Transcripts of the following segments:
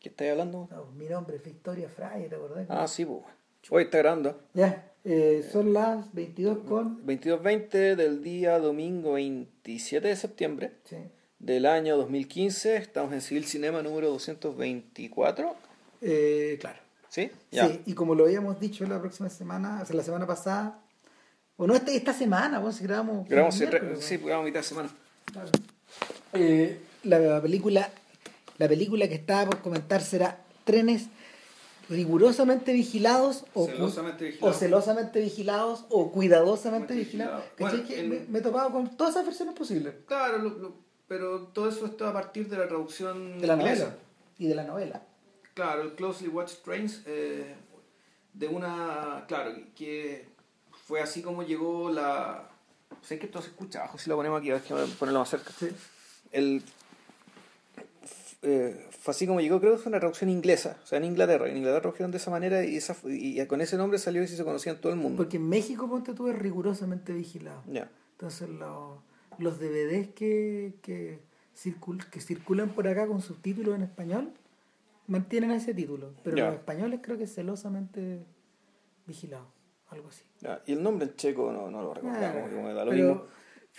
¿Qué estáis hablando? No, mi nombre es Victoria Fray, ¿te acordás? Ah, sí, pues. Hoy está grabando. Ya, eh, son las 22 con... 22.20 del día domingo 27 de septiembre Sí. del año 2015. Estamos en Civil Cinema número 224. Eh, claro. ¿Sí? Ya. Sí, y como lo habíamos dicho la próxima semana, o sea, la semana pasada, o no, esta, esta semana, bueno, si grabamos... Grabamos, sí, grabamos mitad de semana. Claro. Eh, la película la película que estaba por comentar será trenes rigurosamente vigilados o, Celosamente o vigilados. celosamente vigilados o cuidadosamente vigilados. ¿Cachai? Bueno, me, me he topado con todas esas versiones posibles Claro, lo- lo- pero todo eso está a partir de la traducción de la inglesa. novela y de la novela. Claro, el Closely Watched Trains, eh, de una, claro, que fue así como llegó la... Sé que esto se escucha abajo, si lo ponemos aquí, a ver que ponerlo más cerca. Sí. El, eh, fue así como llegó, creo que fue una traducción inglesa, o sea, en Inglaterra. En Inglaterra tradujeron de esa manera y, esa, y con ese nombre salió y se conocía en todo el mundo. Porque en México, ponte tú, es rigurosamente vigilado. Ya. Entonces lo- los DVDs que, que, circul- que circulan por acá con subtítulos en español mantienen ese título. Pero Ya. los españoles creo que es celosamente vigilado. Algo así. Ya, Y el nombre en checo no, no lo recordamos, Ah, como me da lo pero, mismo.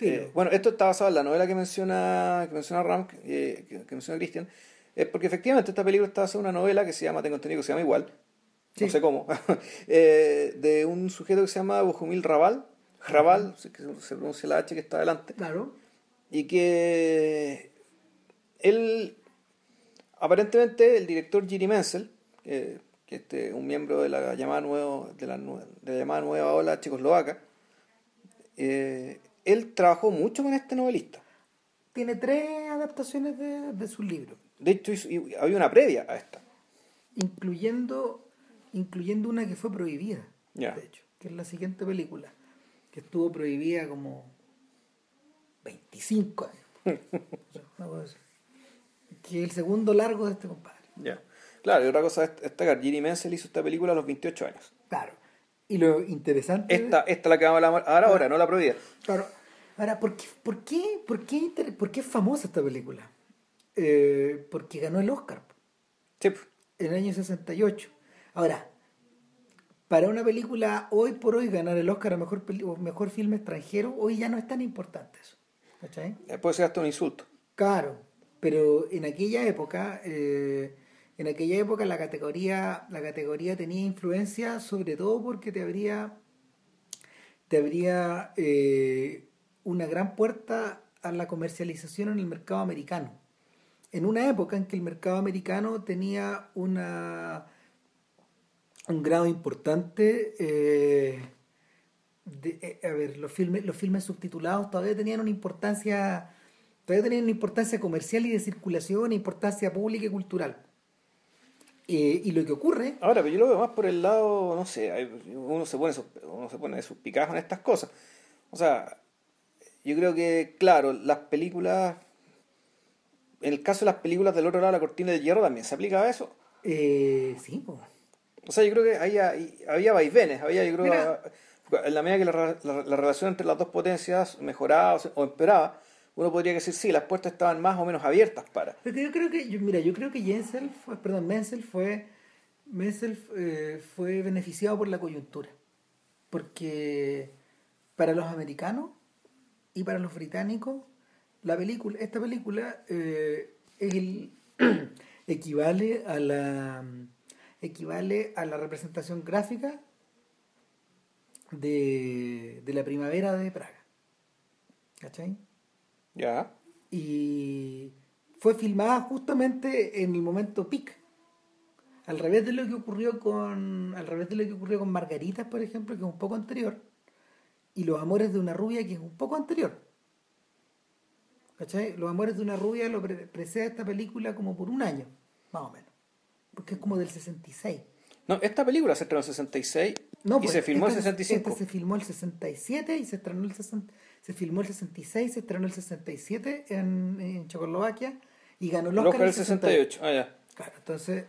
Eh, bueno, esto está basado en la novela que menciona, que menciona Ram, eh, que, que menciona Christian, es porque efectivamente esta película está basada en una novela que se llama, tengo entendido que se llama igual, Sí. no sé cómo, eh, de un sujeto que se llama Bojumil Raval, Raval, que se pronuncia la H que está adelante, Claro. y que él, aparentemente el director Giri Menzel, que, este, un miembro de la llamada nuevo, de la, nue- de la llamada nueva ola checoslovaca, eh, él trabajó mucho con este novelista. Tiene tres adaptaciones de, de sus libros, De hecho, hizo- y había una previa a esta. incluyendo, incluyendo una que fue prohibida, Ya. de hecho, que es la siguiente película, que estuvo prohibida como 25 años. Que es el segundo largo de este compadre. Ya. Claro, y otra cosa es destacar, Giri Menzel hizo esta película a los 28 años. Claro. Y lo interesante... Esta, esta es la que vamos a hablar ahora, ahora, no la prohibida. Claro. Ahora, ¿por qué, por qué, por qué, inter- por qué es famosa esta película? Eh, porque ganó el Oscar Sí, en el año 68. Ahora, para una película hoy por hoy ganar el Oscar a mejor, mejor filme extranjero, hoy ya no es tan importante eso. ¿Cachai? Puede ser hasta un insulto. Claro, pero en aquella época, eh, en aquella época la categoría, la categoría tenía influencia sobre todo porque te abría, te abría eh, una gran puerta a la comercialización en el mercado americano. En una época en que el mercado americano tenía una un grado importante eh, eh, a ver, los filmes, los filmes subtitulados todavía tenían una importancia, todavía tenían una importancia comercial y de circulación, importancia pública y cultural. Eh, y lo que ocurre, Ahora, pero yo lo veo más por el lado, no sé, uno se pone sus, uno se pone sus picajos en estas cosas. O sea, yo creo que, claro, las películas, en el caso de las películas del otro lado de la cortina de hierro también se aplicaba eso. eh, sí, po. O sea, yo creo que había, había vaivenes, había, yo creo, Mira. en la medida que la, la- la relación entre las dos potencias mejoraba o se- o empeoraba, uno podría decir, sí, las puertas estaban más o menos abiertas para. Pero yo creo que, mira, yo creo que Jensel perdón, Menzel fue, Menzel eh, fue beneficiado por la coyuntura. Porque para los americanos y para los británicos, la película, esta película eh, es el- equivale a la equivale a la representación gráfica de, de la primavera de Praga. ¿Cachai? Ya. y fue filmada justamente en el momento peak al revés de lo que ocurrió con al revés de lo que ocurrió con Margaritas por ejemplo que es un poco anterior y Los amores de una rubia que es un poco anterior ¿cachai? Los amores de una rubia lo pre- precede a esta película como por un año más o menos porque es como del 66 No, esta película se estrenó en el 66 no, y pues, se filmó en el esta- 65. esta se filmó el 67 y se estrenó el 60 se filmó el 66, se estrenó el 67 en, en Checoslovaquia y ganó el El Oscar, Oscar el del 68. Ah, ya. Claro, entonces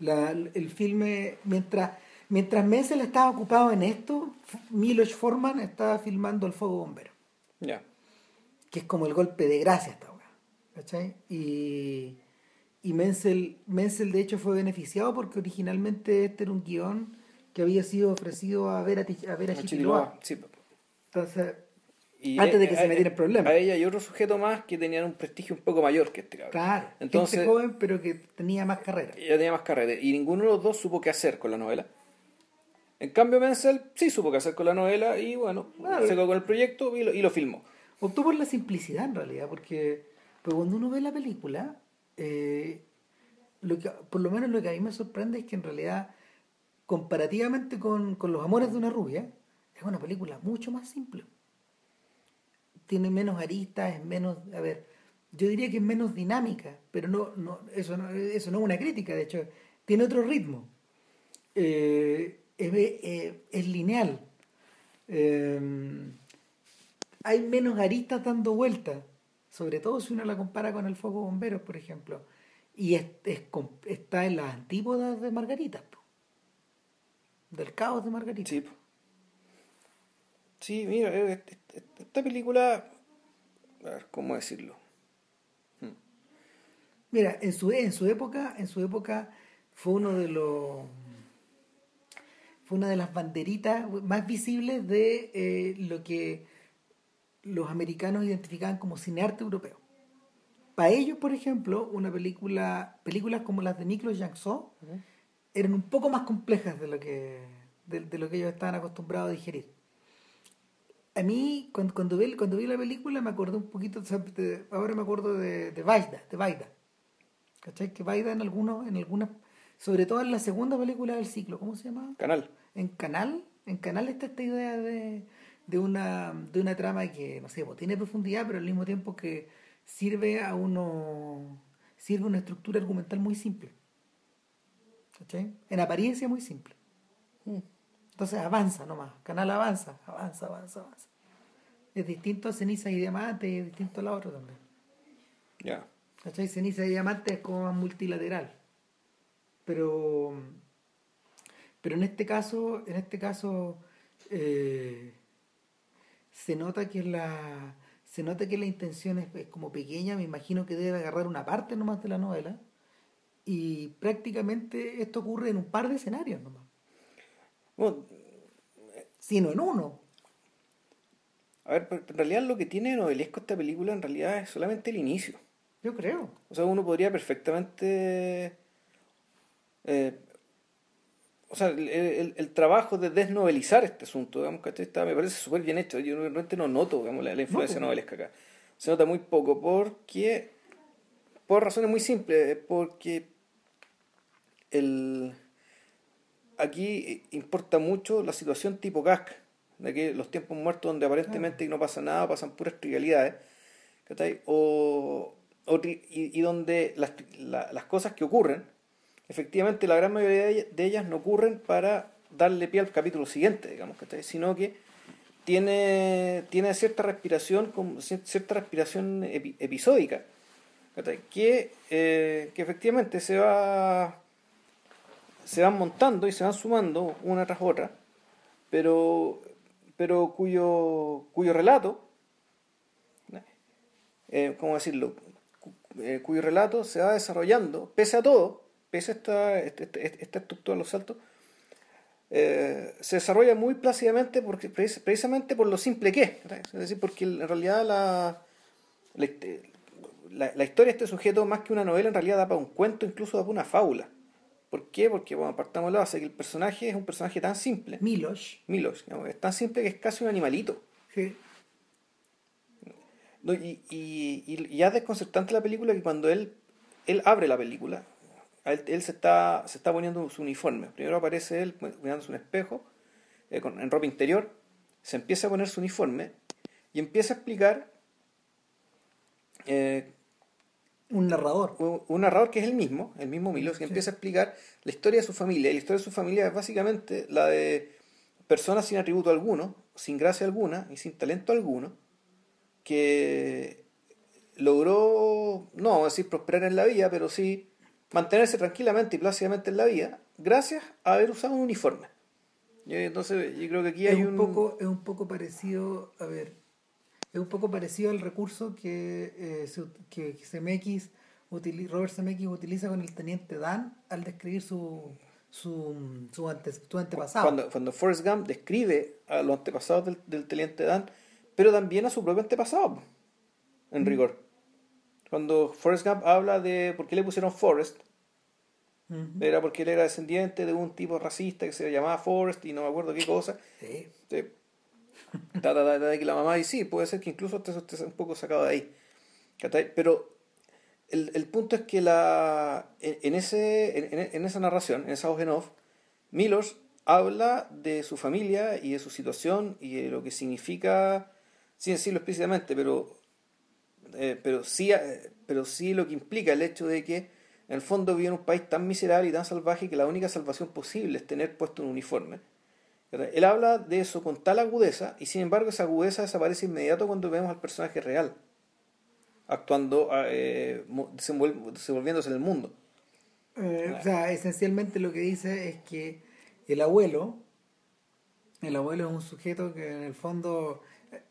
la- el filme, mientras mientras Menzel estaba ocupado en esto, Milos Forman estaba filmando El Fuego Bombero, Ya. que es como el golpe de gracia esta weá, ¿cachai? Y, y Menzel, Menzel de hecho fue beneficiado porque originalmente este era un guion que había sido ofrecido a ver a, ver a, Sí. Entonces, antes de que se metiera el problema. A ella y otro sujeto más que tenían un prestigio un poco mayor que este cabrón. Claro, Entonces, joven pero que tenía más carrera. Ya tenía más carrera. Y ninguno de los dos supo qué hacer con la novela. En cambio, Menzel sí supo qué hacer con la novela y bueno, se quedó con el proyecto y lo, y lo filmó. Optó por la simplicidad en realidad, porque, porque cuando uno ve la película, eh, lo que, por lo menos lo que a mí me sorprende es que en realidad, comparativamente con, con Los Amores de una Rubia, es una película mucho más simple. Tiene menos aristas, es menos, a ver, yo diría que es menos dinámica, pero no, no, eso, no eso no es una crítica, de hecho, tiene otro ritmo. Eh, eh, es, lineal. Eh, hay menos aristas dando vueltas, sobre todo si uno la compara con el Foco Bomberos, por ejemplo. Y es, está en las antípodas de Margarita, del caos de Margarita. Sí, sí mira, esta película, a ver, ¿cómo decirlo? Hmm. Mira, en su, en su época, en su época fue uno de los fue una de las banderitas más visibles de eh, lo que los americanos identificaban como cinearte europeo. Para ellos, por ejemplo, una película, películas como las de Miklos Jackson eran un poco más complejas de lo que de, lo que ellos estaban acostumbrados a digerir. A mí, cuando, cuando, vi, cuando vi la película, me acordé un poquito, ahora me acuerdo de, de Vaida, de Vaida. ¿Cachai? Que Vaida en algunos, en algunas, sobre todo en la segunda película del ciclo, ¿cómo se llama? Canal en Canal, en Canal está esta idea de, de, una, de una trama que, no sé, pues, tiene profundidad, pero al mismo tiempo que sirve a uno, sirve una estructura argumental muy simple. ¿Cachai? En apariencia muy simple. Mm. Entonces avanza nomás, Canal avanza, avanza, avanza, avanza. Es distinto a Ceniza y Diamante y es distinto a la otra también. Ya. ¿Cachai? Ceniza y Diamante es como más multilateral. Pero pero en este caso, en este caso eh, se nota que la se nota que la intención es, como pequeña, me imagino que debe agarrar una parte nomás de la novela y prácticamente esto ocurre en un par de escenarios nomás. Bueno, sino en uno. A ver, en realidad lo que tiene novelesco esta película en realidad es solamente el inicio. Yo creo. O sea, uno podría perfectamente eh, o sea, el, el, trabajo de desnovelizar este asunto, digamos, que está, me parece súper bien hecho. Yo realmente no noto digamos, la, influencia novelesca acá. Se nota muy poco porque, por razones muy simples, porque el, aquí importa mucho la situación tipo Kafka, de que los tiempos muertos donde aparentemente no pasa nada, pasan puras trivialidades, o, o y, y, donde las, las cosas que ocurren efectivamente la gran mayoría de ellas no ocurren para darle pie al capítulo siguiente, digamos, sino que tiene, tiene cierta respiración, cierta respiración episódica, que, eh, que efectivamente se va se van montando y se van sumando una tras otra, pero, pero cuyo, cuyo relato, eh, ¿cómo decirlo? Eh, cuyo relato se va desarrollando, pese a todo, pese a esta, esta, este, este, esta estructura de los saltos, eh, se desarrolla muy plácidamente porque, precisamente por lo simple que es. Es decir, porque en realidad la, la, historia de este sujeto, más que una novela, en realidad da para un cuento, incluso da para una fábula. ¿Por qué? Porque, bueno, partamos de la base que el personaje es un personaje tan simple. Milos. Milos, es tan simple que es casi un animalito. Sí. y, y, y, ya es desconcertante la película que cuando él, él abre la película, él, se, está, se está poniendo su uniforme. Primero aparece él mirándose un espejo, eh, en ropa interior, se empieza a poner su uniforme y empieza a explicar. Eh, un narrador. Un, narrador que es el mismo, el mismo Milos, que empieza a explicar la historia de su familia. Y la historia de su familia es básicamente la de personas sin atributo alguno, sin gracia alguna y sin talento alguno, que logró, no vamos a decir prosperar en la vida, pero sí mantenerse tranquilamente y plácidamente en la vida gracias a haber usado un uniforme. entonces yo creo que aquí hay un, Poco, es un poco parecido, a ver, es un poco parecido al recurso que, eh, que CMX Robert Zemeckis utiliza con el teniente Dan al describir su, su, su, antepasado. Cuando, cuando Forrest Gump describe a los antepasados del, del teniente Dan, pero también a su propio antepasado, en mm. rigor. Cuando Forrest Gump habla de por qué le pusieron Forrest, era porque él era descendiente de un tipo racista que se llamaba Forrest y no me acuerdo qué cosa. Sí. sí. de que la mamá, y sí, puede ser que incluso usted esté un poco sacado de ahí. Pero el, el, punto es que la, en, ese, en, esa narración, en esa voz en off, Milos habla de su familia y de su situación y de lo que significa, sin decirlo explícitamente, pero, eh, pero, sí, eh, pero sí lo que implica el hecho de que en el fondo vive en un país tan miserable y tan salvaje que la única salvación posible es tener puesto un uniforme. Él habla de eso con tal agudeza y sin embargo esa agudeza desaparece inmediato cuando vemos al personaje real actuando, eh, desenvolviéndose en el mundo. Eh, o sea, esencialmente lo que dice es que el abuelo, el abuelo es un sujeto que en el fondo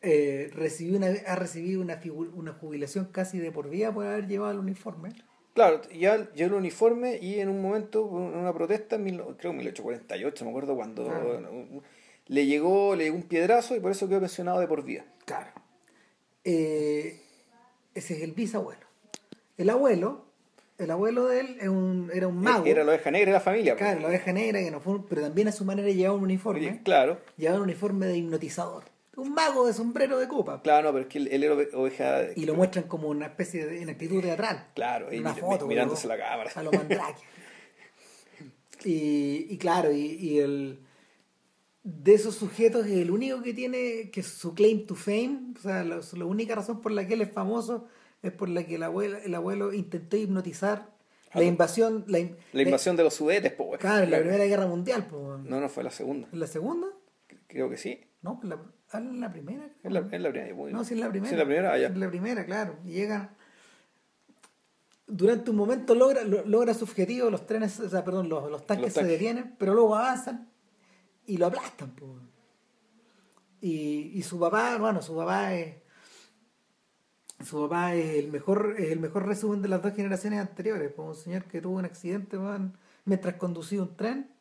eh, recibió una, ha recibido una, una jubilación casi de por vida por haber llevado el uniforme. Claro, ya llevó el uniforme y en un momento, en una protesta, en creo en 1848, me acuerdo cuando, ah. le, llegó, le llegó un piedrazo y por eso quedó pensionado de por vida. Claro. Eh, ese es el bisabuelo. El abuelo, el abuelo de él era un mago. Era la oveja negra de la familia. Pues. Claro, la oveja negra, que no fue, pero también a su manera llevaba un uniforme. claro. Llevaba un uniforme de hipnotizador. Un mago de sombrero de copa. Claro, no, pero es que él era oveja. Y lo muestran como una especie de en actitud teatral. Claro, y una foto, mirándose la cámara. A lo mandrake. y, y claro, y, y el de esos sujetos es el único que tiene que su claim to fame, o sea, la, única razón por la que él es famoso es por la que el abuelo, el abuelo intentó hipnotizar la invasión la, invasión de los sudetes, pues. Claro, en la Primera Guerra Mundial. No, no fue la segunda. ¿En la segunda? Creo que sí. No, en la, ah, en la primera. En la, la primera. No, sí, en la primera. Sí, en la primera, allá. En la primera, claro. Y llega durante un momento logra, logra su objetivo, los trenes, o sea, perdón, los, los tanques se detienen, pero luego avanzan y lo aplastan. Y, y su papá, bueno, su papá es su papá es el mejor es el mejor resumen de las dos generaciones anteriores pues un señor que tuvo un accidente mientras conducía un tren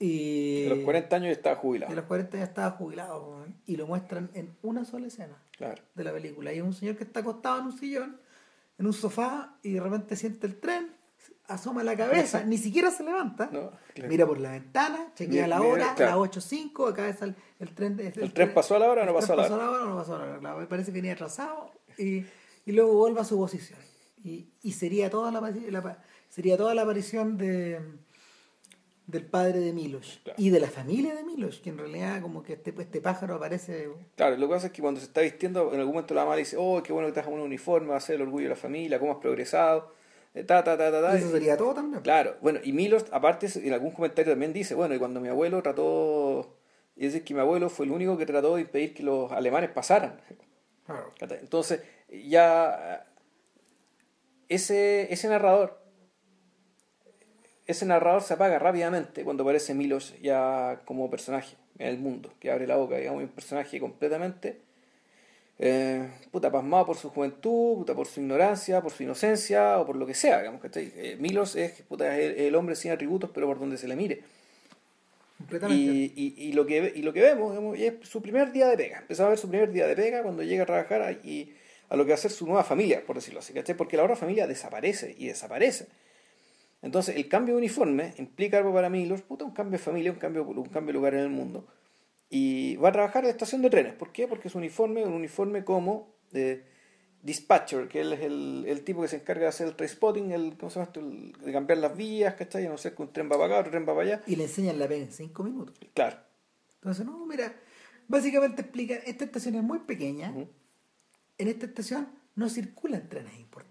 y a los 40 años ya estaba jubilado a los 40 ya estaba jubilado y lo muestran en una sola escena de la película y es un señor que está acostado en un sillón en un sofá y de repente siente el tren asoma la cabeza, ni siquiera se levanta, mira por la ventana, chequea la hora, las 8.05, acá está el, tren. El, tren pasó a la hora o no pasó a la hora? Pasó a la hora o no pasó a la hora, me parece que venía atrasado y, y luego vuelve a su posición. Y, y sería, toda la, sería toda la aparición de del padre de Milos y de la familia de Milos, que en realidad como que este, este pájaro aparece... Claro, lo que pasa es que cuando se está vistiendo, en algún momento la mamá dice, oh, qué bueno que trajo un uniforme, va a ser el orgullo de la familia, cómo has progresado eh, ta, ta, ta, ta, Eso sería todo también. Claro, bueno, y Milos, aparte, en algún comentario también dice, bueno, y cuando mi abuelo trató, y es que mi abuelo fue el único que trató de impedir que los alemanes pasaran. Claro. Entonces, ya ese, ese narrador, ese narrador se apaga rápidamente cuando aparece Milos ya como personaje en el mundo, que abre la boca, digamos, un personaje completamente eh, puta, pasmado por su juventud, puta, por su ignorancia, por su inocencia o por lo que sea, digamos, eh, Milos es, puta, el, hombre sin atributos, pero por donde se le mire. Y, y, lo que, y lo que vemos es su primer día de pega. Empezamos a ver su primer día de pega cuando llega a trabajar y a lo que va a ser su nueva familia, por decirlo así, Porque la otra familia desaparece y desaparece. Entonces, el cambio de uniforme implica algo para Milos, puta, un cambio de familia, un cambio, un cambio de lugar en el mundo y va a trabajar en la estación de trenes. ¿Por qué? Porque su uniforme un uniforme como de dispatcher, que él es el, el, tipo que se encarga de hacer el spotting, el, ¿cómo se llama esto? de cambiar las vías, ¿cachai? No sé, que un tren va para acá, otro tren va para allá. Y le enseñan la pega en cinco minutos. Claro. Entonces, no, mira, básicamente explica, esta estación es muy pequeña, en esta estación no circulan trenes importantes,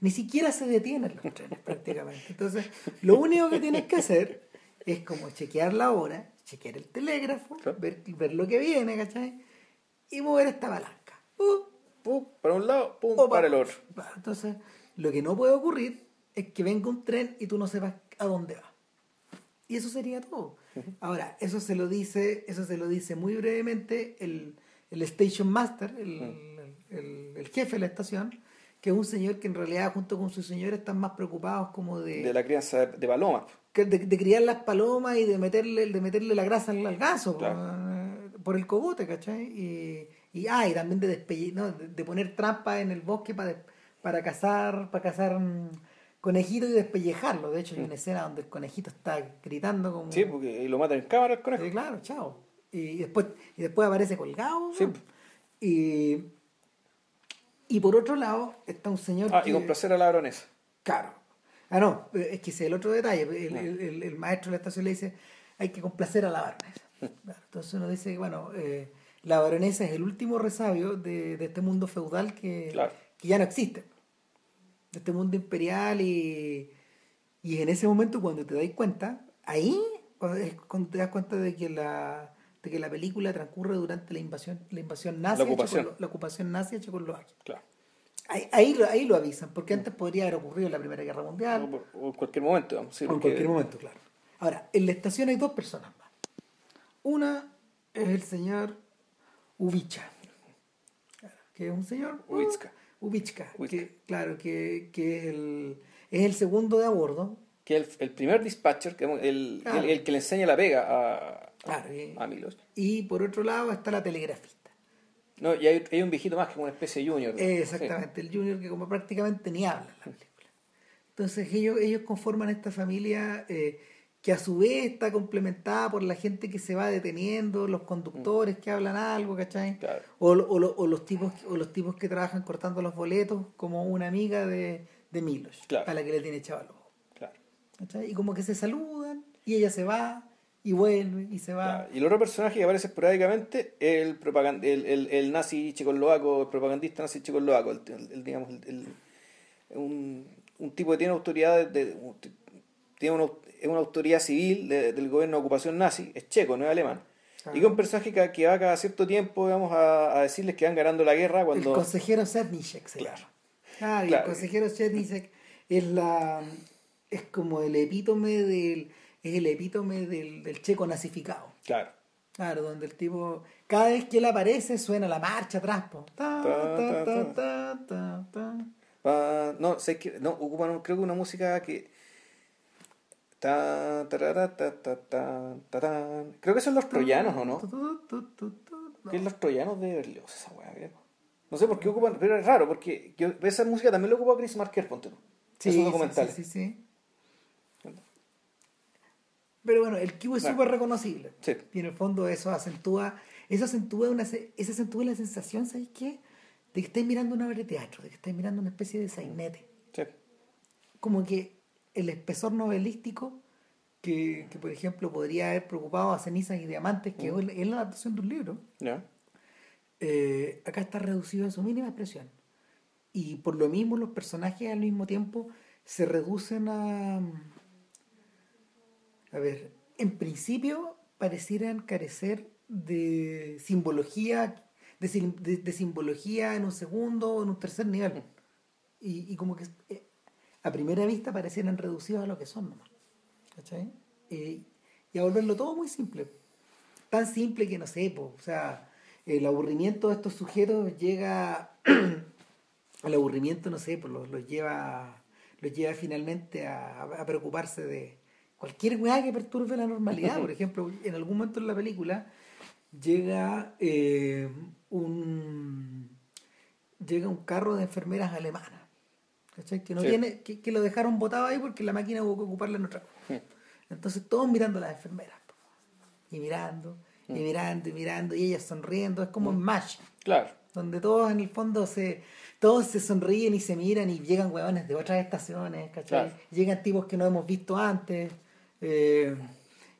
ni siquiera se detienen los trenes prácticamente. Entonces, lo único que tienes que hacer es como chequear la hora, chequear el telégrafo, ver, ver, lo que viene, ¿cachai? Y mover esta palanca. Uh, para un lado, pum, para, el otro. Entonces, lo que no puede ocurrir es que venga un tren y tú no sepas a dónde va. Y eso sería todo. Ahora, eso se lo dice, eso se lo dice muy brevemente el, el station master, el, el, el jefe de la estación, que es un señor que en realidad junto con su señora están más preocupados como de... De la crianza de, de palomas. que- De, de criar las palomas y de meterle, de meterle la grasa al, al ganso po, Claro. eh, por el cogote, ¿cachai? Y, y, ah, y también de, despelle- no, de, de poner trampas en el bosque para, para cazar, para cazar mm, conejitos y despellejarlo. De hecho, hay una escena donde el conejito está gritando como... Sí, porque y lo matan en cámara el conejo. Sí, claro, chao. Y después, y después aparece colgado. Sí. ¿no? Y, y por otro lado está un señor Ah, que... y complacer a la baronesa. Claro. Ah, no, es que ese es el otro detalle. El, el- el- el maestro de la estación le dice, hay que complacer a la baronesa. Claro, entonces uno dice, bueno, eh, la baronesa es el último resabio de, de este mundo feudal que, Claro. que ya no existe. De este mundo imperial y, y en ese momento cuando te das cuenta, ahí cuando te das cuenta de que la de que la película transcurre durante la invasión la invasión nazi La a ocupación. Checoslo- la ocupación nazi a Checoslovaquia. Claro. Ahí, ahí, lo, ahí lo avisan, porque antes podría haber ocurrido en la Primera Guerra Mundial. O, en cualquier momento, vamos. Sí, en porque- cualquier momento, claro. Ahora, en la estación hay dos personas más. Una es el señor Ubicha, que es un señor... Ubichka, Ubitska. que, claro, que, que es, el, es el segundo de a bordo. Que el, el primer dispatcher, que el, Claro. el, el que le enseña la pega a, Claro, y, a Milos. y por otro lado está la telegrafista. No, y hay, hay un viejito más que una especie de junior. Eh, Exactamente, el junior que como prácticamente ni habla en la película. Entonces ellos, ellos conforman esta familia eh, que a su vez está complementada por la gente que se va deteniendo, los conductores que hablan algo, ¿cachai? Claro. O, o o los tipos, o los tipos que trabajan cortando los boletos, como una amiga de, de Milos, Claro. a la que le tiene ojo. Claro. ¿cachai? Y como que se saludan, y ella se va, y vuelve, y se va. Claro. Y el otro personaje que aparece esporádicamente es el, propagan- el, el, el nazi checoslovaco, el propagandista nazi checoslovaco, el, el- el, digamos, el, el- un, un tipo que tiene autoridad, de, tiene una, es una autoridad civil de- del gobierno de ocupación nazi, es checo, no es alemán. Ah. Y que es un personaje que, que va cada cierto tiempo digamos, a, a decirles que van ganando la guerra El cuando... consejero Sednicek se Claro. Ah, y Claro. el consejero Sednicek es la es como el epítome del es el epítome del, del checo nazificado. Claro. Claro, donde el tipo cada vez que él aparece suena la marcha atrás, po. Ta, Ta, ta, ta, ta, ta, ta, ta. Ah, no, sé que no, ocupan creo que una música que ta, tarara, ta, ta, creo que son los troyanos o no que es los troyanos de Berlioz esa weá no sé por qué ocupan pero es raro porque yo, esa música también lo ocupa Chris Marker ponte tú Sí, esos documentales Sí, sí, sí. Pero bueno, el Q es Bueno. súper reconocible. Sí. Y en el fondo eso acentúa, eso acentúa una eso acentúa la sensación, ¿sabes qué? De que estáis mirando una obra de teatro, de que estáis mirando una especie de sainete. Sí. Como que el espesor novelístico que, que, por ejemplo, podría haber preocupado a Cenizas y Diamantes, que Mm. es la adaptación de un libro, ¿Ya? eh, acá está reducido a su mínima expresión. Y por lo mismo los personajes al mismo tiempo se reducen a... A ver, en principio parecieran carecer de simbología, de, sim- de- de simbología en un segundo o en un tercer nivel. Y, y como que eh, a primera vista parecieran reducidos a lo que son nomás. ¿Cachai? Eh, y a volverlo todo muy simple tan simple que no sé, po, o sea, el aburrimiento de estos sujetos llega al aburrimiento, no sé, pues los, los lleva los lleva finalmente a, a preocuparse de cualquier weá que perturbe la normalidad. Por ejemplo, en algún momento en la película llega eh, un llega un carro de enfermeras alemanas. ¿cachai? Que, no Sí. tiene, que, que lo dejaron botado ahí porque la máquina hubo que ocuparla en otra cosa. Entonces todos mirando a las enfermeras. Y mirando, y mirando, y mirando, y ellas sonriendo. Es como en MASH, Claro. donde todos en el fondo se todos se sonríen y se miran y llegan huevones de otras estaciones, ¿cachai? Claro. Llegan tipos que no hemos visto antes. Eh,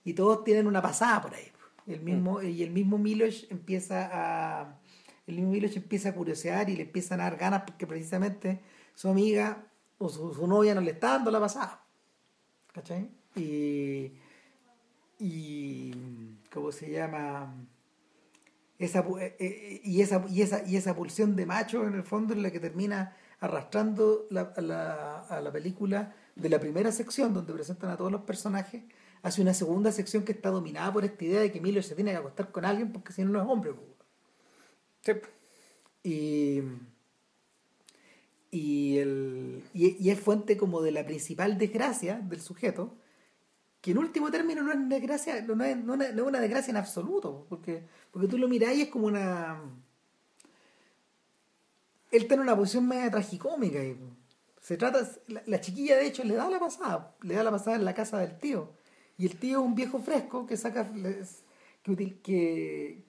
y todos tienen una pasada por ahí. El mismo, Y el mismo Milos empieza a. El mismo Milos empieza a curiosear y le empiezan a dar ganas porque precisamente su amiga o su, su novia no le está dando la pasada. ¿Cachai? Y. Y. ¿Cómo se llama? Esa, eh, eh, y, esa, y, esa, y esa pulsión de macho en el fondo es la que termina arrastrando la- a, la, a la película de la primera sección donde presentan a todos los personajes hacia una segunda sección que está dominada por esta idea de que Milo se tiene que acostar con alguien porque si no no es hombre. Sí. Y, y, el, y, es fuente como de la principal desgracia del sujeto, que en último término no es desgracia, no es, no es una desgracia en absoluto, porque, porque tú lo miras y es como una... Él está en una posición media tragicómica y se trata, la, chiquilla de hecho le da la pasada, le da la pasada en la casa del tío. Y el tío es un viejo fresco que saca, que, que,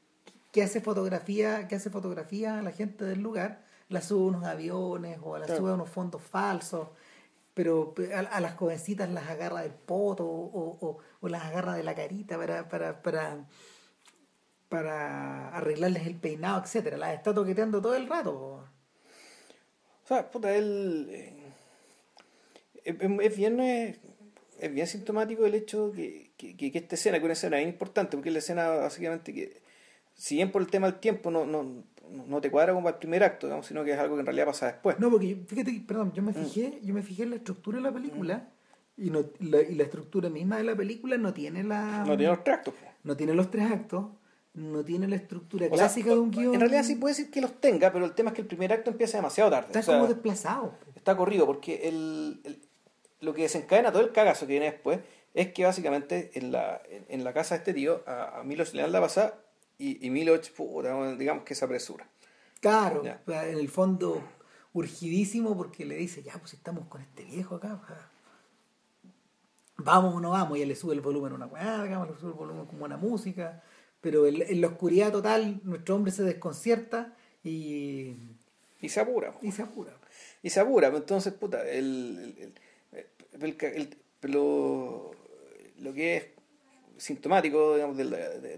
que hace fotografía, que hace fotografía a la gente del lugar, la sube a unos aviones o la sube a unos fondos falsos, pero a, las jovencitas las agarra del poto o, o, las agarra de la carita para, para, para, para arreglarles el peinado, etcétera. Las está toqueteando todo el rato. O sea, puta, él eh, es, bien es bien sintomático el hecho que, que, que, esta escena, que una escena bien importante, porque es la escena básicamente que si bien por el tema del tiempo no, no, no te cuadra como el primer acto, sino que es algo que en realidad pasa después. No, porque fíjate, perdón, yo me mm. fijé, yo me fijé en la estructura de la película y, no, la, y la estructura misma de la película no tiene la... No tiene los tres actos. No tiene los tres actos, no tiene la estructura clásica de un guion. En realidad sí puede decir que los tenga, pero el tema es que el primer acto empieza demasiado tarde. Está como desplazado. Está corrido, porque el, lo que desencadena todo el cagazo que viene después es que básicamente en la, en, la casa de este tío a, a Milos le dan la pasada y, y Miloch, digamos que se apresura. Claro, en el fondo urgidísimo porque le dice, ya, pues estamos con este viejo acá, vamos o no vamos, y él le sube el volumen a una weá, le sube el volumen como una música, pero en, la oscuridad total nuestro hombre se desconcierta y... Y se apura. Y se apura. Y se apura, entonces, puta, el, lo, que es sintomático digamos, de,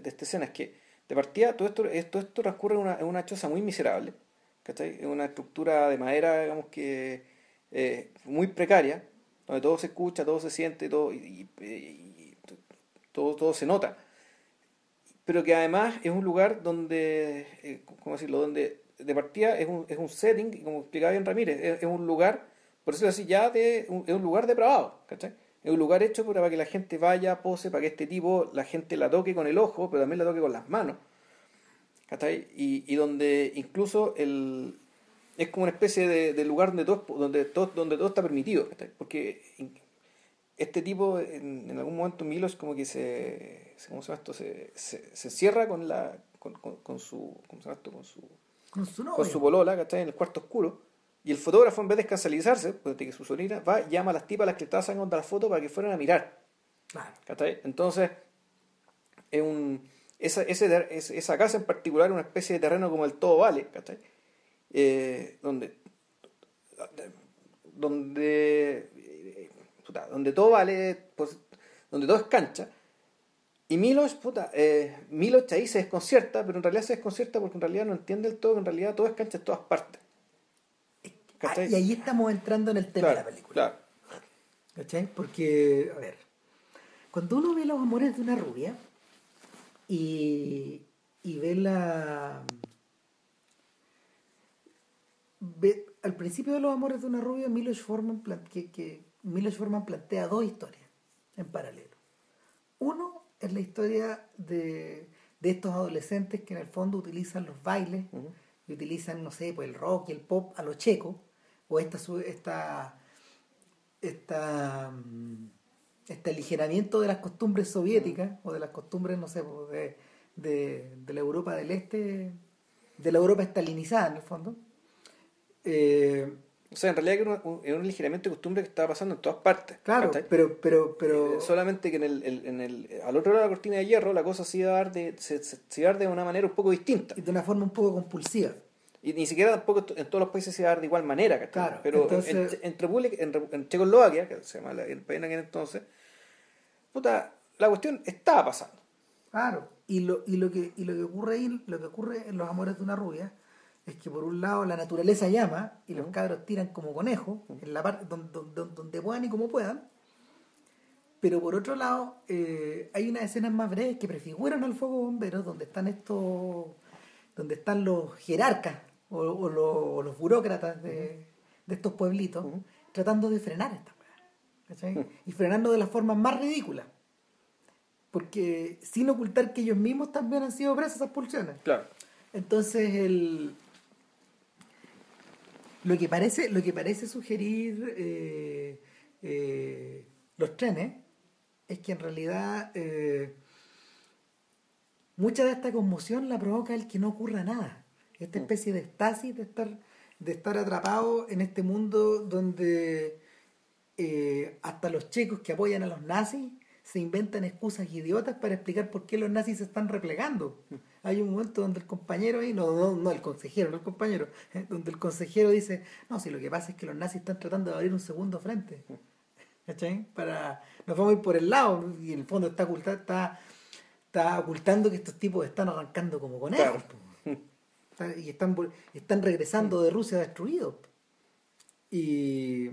de esta escena es que de partida, todo esto, esto, esto transcurre en una, en una choza muy miserable, ¿cachai? En una estructura de madera, digamos que eh, muy precaria, donde todo se escucha, todo se siente, todo, y, todo, todo se nota. Pero que además es un lugar donde, eh, ¿cómo decirlo? Donde de partida es un, es un setting, como explicaba bien Ramírez, es, un lugar, por decirlo así, ya de, es un lugar depravado, ¿cachai? Es un lugar hecho para que la gente vaya, pose, para que este tipo, la gente la toque con el ojo, pero también la toque con las manos. Y, y donde incluso el, es como una especie de, lugar donde todo, donde, todo, donde todo está permitido. Porque este tipo, en, algún momento Milos como que se, ¿cómo se llama esto? Se, se, cierra con la con, con, su, ¿cómo se llama esto? Con su, con su, con su bolola, En el cuarto oscuro y el fotógrafo, en vez de escandalizarse, pues, de que su sobrina va, llama a las tipas a las que estaban sacando la foto para que fueran a mirar. Entonces, es un, esa, ese, esa casa en particular es una especie de terreno como el todo vale, ¿cachai? Eh, donde, donde, donde todo vale, pues, donde todo es cancha. Y Milos, puta, eh, Milos ahí se desconcierta, pero en realidad se desconcierta porque en realidad no entiende el todo, que en realidad todo es cancha en todas partes. Ah, y ahí estamos entrando en el tema de la película. Claro. ¿Cachai? Porque, a ver, cuando uno ve los amores de una rubia y, y ve la... Ve, al principio de los amores de una rubia, Milos Forman, que, que Forman plantea dos historias en paralelo. Uno es la historia de, de estos adolescentes que en el fondo utilizan los bailes y utilizan, no sé, pues el rock y el pop a lo checo o esta, esta, esta, mm, este aligeramiento de las costumbres soviéticas o de las costumbres, no sé, de, de, la Europa del Este, de la Europa estalinizada en el fondo. Eh, o sea, en realidad es un, un, aligeramiento de costumbre que estaba pasando en todas partes. Claro, pero, pero, pero... Eh, solamente que en el, en el, al otro lado de la cortina de hierro la cosa se iba a dar de, se, se iba a dar de una manera un poco distinta. Y de una forma un poco compulsiva. Y ni siquiera tampoco en todos los países se va a dar de igual manera, Claro, Pero en, en, en, Checoslovaquia, que se llama el país en aquel entonces, puta, la cuestión estaba pasando. Claro, y lo, y lo que, y lo que ocurre ahí, lo que ocurre en los amores de una rubia, es que por un lado la naturaleza llama y los cabros tiran como conejos, en la parte donde, donde, puedan y como puedan, pero por otro lado eh, hay unas escenas más breves que prefiguran al fuego bombero donde están estos donde están los jerarcas o, los burócratas de, estos pueblitos tratando de frenar esta weá. Y frenando de las formas más ridículas. Porque sin ocultar que ellos mismos también han sido presos esas pulsiones. Claro. Entonces el lo que parece, lo que parece sugerir eh, eh, los trenes es que en realidad eh, mucha de esta conmoción la provoca el que no ocurra nada. Esta Mm. especie de estasis de estar, de estar atrapado en este mundo donde eh, hasta los chicos que apoyan a los nazis se inventan excusas idiotas para explicar por qué los nazis se están replegando. Hay un momento donde el compañero ahí, no, no, no el consejero, no el compañero, donde el consejero dice, no, si lo que pasa es que los nazis están tratando de abrir un segundo frente. ¿Cachai? Para, nos vamos a ir por el lado y en el fondo está, oculta, está, está ocultando que estos tipos están arrancando como conejos. Claro. Y están, están regresando de Rusia destruidos. Y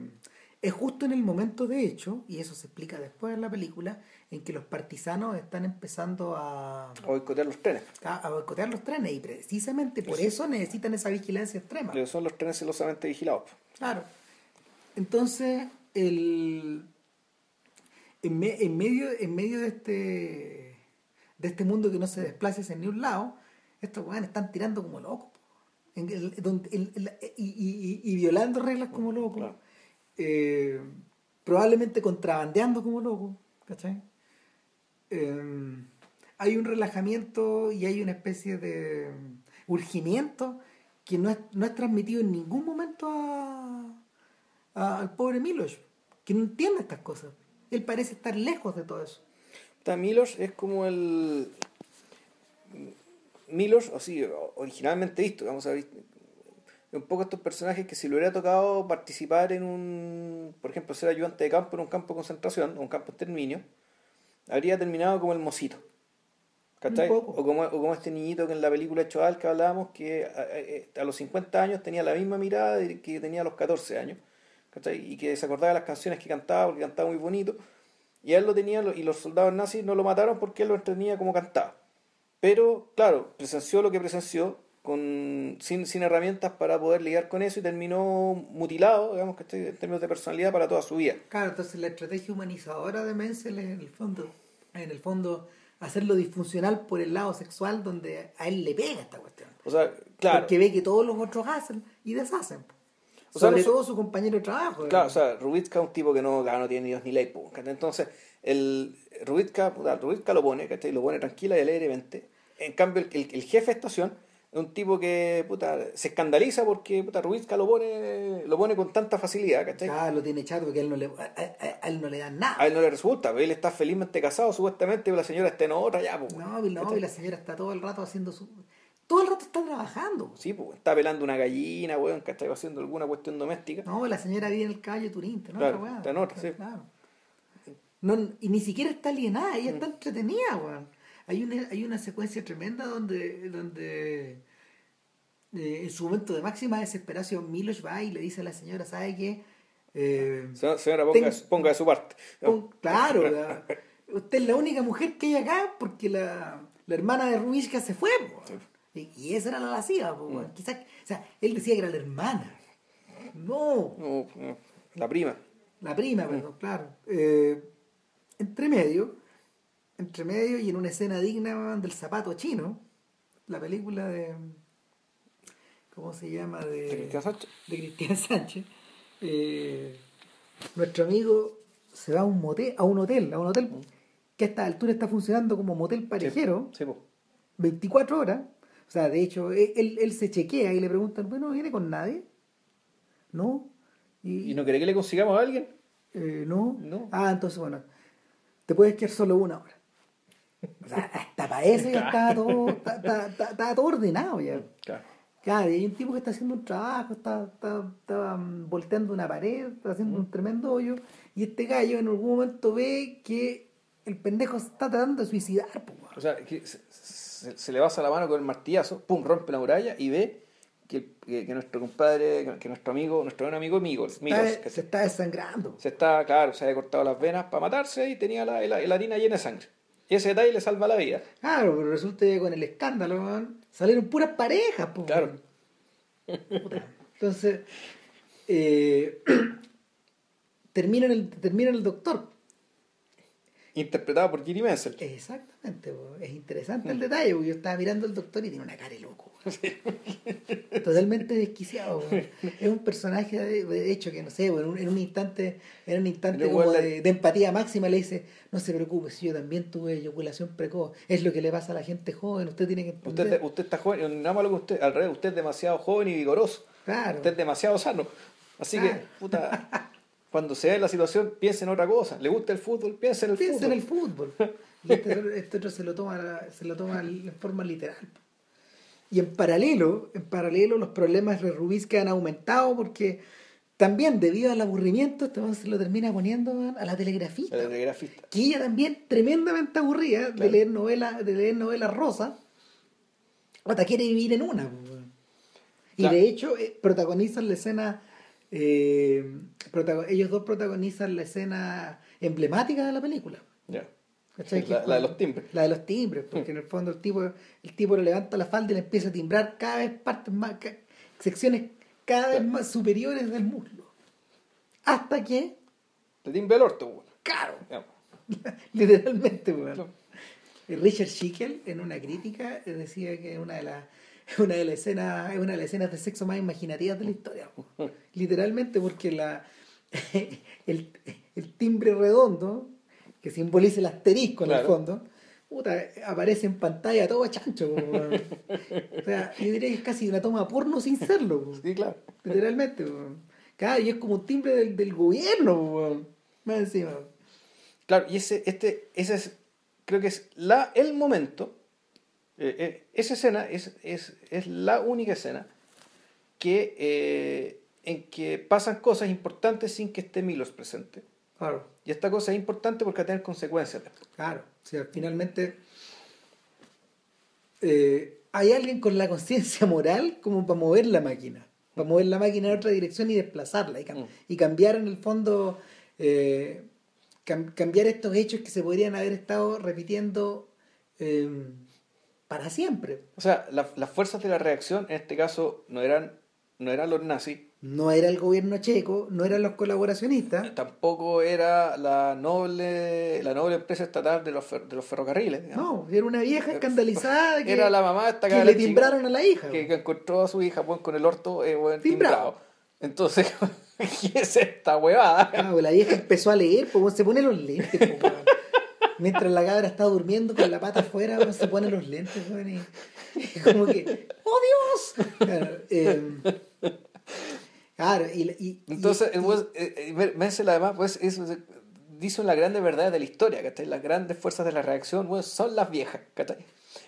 es justo en el momento, de hecho, y eso se explica después en la película, en que los partisanos están empezando a, O boicotear los trenes. a, a boicotear los trenes y precisamente por eso necesitan esa vigilancia extrema. Porque son los trenes celosamente vigilados. Claro. Entonces, el, en, me- en medio, en medio de este de este mundo que no se desplaza hacia ni un lado, estos weones están tirando como locos. En el- donde- el- el- y, y- y- y violando reglas como locos. Claro. Eh, probablemente contrabandeando como locos. ¿Cachai? Eh, hay un relajamiento y hay una especie de urgimiento que no es, no es transmitido en ningún momento a, a- al pobre Milos, que no entiende estas cosas. Él parece estar lejos de todo eso. Milos es como el. Milos, así, originalmente visto, vamos a ver. Un poco estos personajes que si le hubiera tocado participar en un. Por ejemplo, ser ayudante de campo en un campo de concentración, o un campo de exterminio, habría terminado como el mosito. ¿Cachai? O como, o como este niñito que en la película Choal que hablábamos, que a, a- a los 50 años tenía la misma mirada que tenía a los 14 años. ¿cachai? Y que se acordaba de las canciones que cantaba, porque cantaba muy bonito. Y a él lo tenía, y los soldados nazis no lo mataron porque él lo entretenía como cantaba. Pero, claro, presenció lo que presenció, con, sin, sin herramientas para poder lidiar con eso y terminó mutilado, digamos que en términos de personalidad para toda su vida. Claro, entonces la estrategia humanizadora de Menzel es en el fondo, en el fondo hacerlo disfuncional por el lado sexual donde a él le pega esta cuestión. O sea, claro, Porque ve que todos los otros hacen y deshacen. O sea, Sobre no todo su compañero de trabajo. claro, o sea, Rubitska es un tipo que no, claro, no tiene ni Dios ni ley. Entonces, el Rubitska, puta, Rubitska lo pone, ¿cachai? Lo pone tranquila y alegremente. En cambio, el, el- el jefe de estación es un tipo que puta, se escandaliza porque puta, Rubitska lo pone, lo pone con tanta facilidad, ¿cachai? Claro, lo tiene chato porque a él no le, a, a- a él no le dan nada. A él no le resulta, pero él está felizmente casado, supuestamente, pero la señora está en otra ya, pues. No, no, y la señora está todo el rato haciendo su... Todo el rato está trabajando. Sí, pues, está pelando una gallina, weón, que está haciendo alguna cuestión doméstica. No, la señora vive en el caballo Turín, ¿no? Claro, Otra está en otra, sí. Claro. No, y ni siquiera está alienada, ella está entretenida, weón. Hay una, hay una secuencia tremenda donde, donde eh, en su momento de máxima desesperación, Milos va y le dice a la señora, ¿sabe qué? Eh, Se- Señora, ponga, Ten- ponga de su parte. Pon- claro, la- usted es la única mujer que hay acá porque la, la hermana de Rubishka se fue. Y, y esa era la lasciva. weón. Quizás, o sea, él decía que era la hermana. No, No, no, la prima. la prima, perdón, claro. Eh, entre medio, entre medio y en una escena digna del zapato chino, la película de... ¿Cómo se llama? ¿De De, Cristian Sánchez? de Cristian Sánchez. eh, nuestro amigo se va a un motel, a un hotel, a un hotel que a esta altura está funcionando como motel parejero, Sí, pues. 24 horas. O sea, de hecho, él, se chequea y le preguntan, bueno, ¿viene con nadie? ¿No? ¿Y no quiere que le consigamos a alguien? Eh, ¿no? No. Ah, entonces, bueno, te puedes quedar solo una hora. O sea, hasta para eso ya estaba todo, está- está- está- todo ordenado ya. Claro. Claro, y hay un tipo que está haciendo un trabajo, está, está, está, mm, volteando una pared, está haciendo un tremendo hoyo, y este gallo en algún momento ve que el pendejo se está tratando de suicidar. weón. O sea, que se, se- se le basa la mano con el martillazo, pum, rompe la muralla y ve que, que- que nuestro compadre, que, nuestro amigo, nuestro buen amigo Migos, Migos, Está- se está desangrando. se está, claro, se había cortado las venas para matarse y tenía la, la, la harina llena de sangre. Y ese detalle le salva la vida. Claro, pero resulta que con el escándalo weón, salieron puras parejas. po, Claro. Entonces, eh, termina, en el, termina en el doctor. Interpretado por Giri Menzel. Exactamente, po. es interesante el detalle, porque yo estaba mirando al doctor y tiene una cara de loco. Totalmente desquiciado. weón. Es un personaje de, hecho que no sé, weón, en, un, instante, en un instante como la- de, de empatía máxima le dice, no se preocupe, si yo también tuve eyaculación precoz, es lo que le pasa a la gente joven, usted tiene que entender. Usted, usted está joven, nada malo que usted, al revés, usted es demasiado joven y vigoroso. claro. Usted es demasiado sano. Así Claro. que, puta, cuando se ve la situación, piense en otra cosa. ¿Le gusta el fútbol? Piense en el Piensa fútbol. en el fútbol. Y este, este otro se lo toma, se lo toma en forma literal. Y en paralelo, en paralelo los problemas de Rubinsky han aumentado porque también debido al aburrimiento este se lo termina poniendo a la telegrafista. El telegrafista. que ella también tremendamente aburrida de leer novelas de leer novelas rosas hasta quiere vivir en una y Claro. de hecho eh, protagonizan la escena eh, ellos dos protagonizan la escena emblemática de la película Ya. ¿Cachai? La- es de los timbres. la de los timbres porque en el fondo el tipo el tipo le levanta la falda y le empieza a timbrar cada vez partes más secciones cada vez Claro. más superiores del muslo hasta que Le timbre el orto, weón. caro Ya. literalmente weón. Claro. Richard Schickel en una crítica decía que una de las una de las escenas es una de las escenas de sexo más imaginativas de la historia literalmente porque la el, el timbre redondo que simboliza el asterisco en el Claro. fondo puta, aparece en pantalla todo chancho o sea yo diría que es casi una toma porno sin serlo po. Sí, claro. literalmente. Claro, y es como un timbre del, del gobierno po, más encima Claro, y ese, este, ese es, creo que es la, el momento, eh, eh, esa escena es, es, es la única escena que, eh, en que pasan cosas importantes sin que esté Milos presente. Claro Y esta cosa es importante porque va a tener consecuencias. Claro, o sea, finalmente eh, hay alguien con la conciencia moral como para mover la máquina, para mover la máquina en otra dirección y desplazarla y, cam- Mm. y cambiar en el fondo, eh, cam- cambiar estos hechos que se podrían haber estado repitiendo eh, para siempre. O sea, la- las fuerzas de la reacción en este caso no eran, no eran los nazis, No era el gobierno checo, no eran los colaboracionistas, tampoco era la noble, la noble empresa estatal de los, fer- de los ferrocarriles. digamos. no, era una vieja escandalizada que, Era la mamá de esta que le chica. timbraron a la hija. que, que encontró a su hija pues, con el orto eh, bueno, Timbrado. timbrado. Entonces, ¿qué es esta huevada? Ah, pues la vieja empezó a leer, pues se pone los lentes, pues. Mientras la cabra está durmiendo con la pata afuera, weón, se pone los lentes, weón, y, y como que, ¡oh Dios! Claro, eh, claro, y, y- Entonces, y- weón, eh, eh, además, pues, es- dice las grandes verdades de la historia, ¿cachai? Las grandes fuerzas de la reacción, weón, son las viejas, ¿cachai?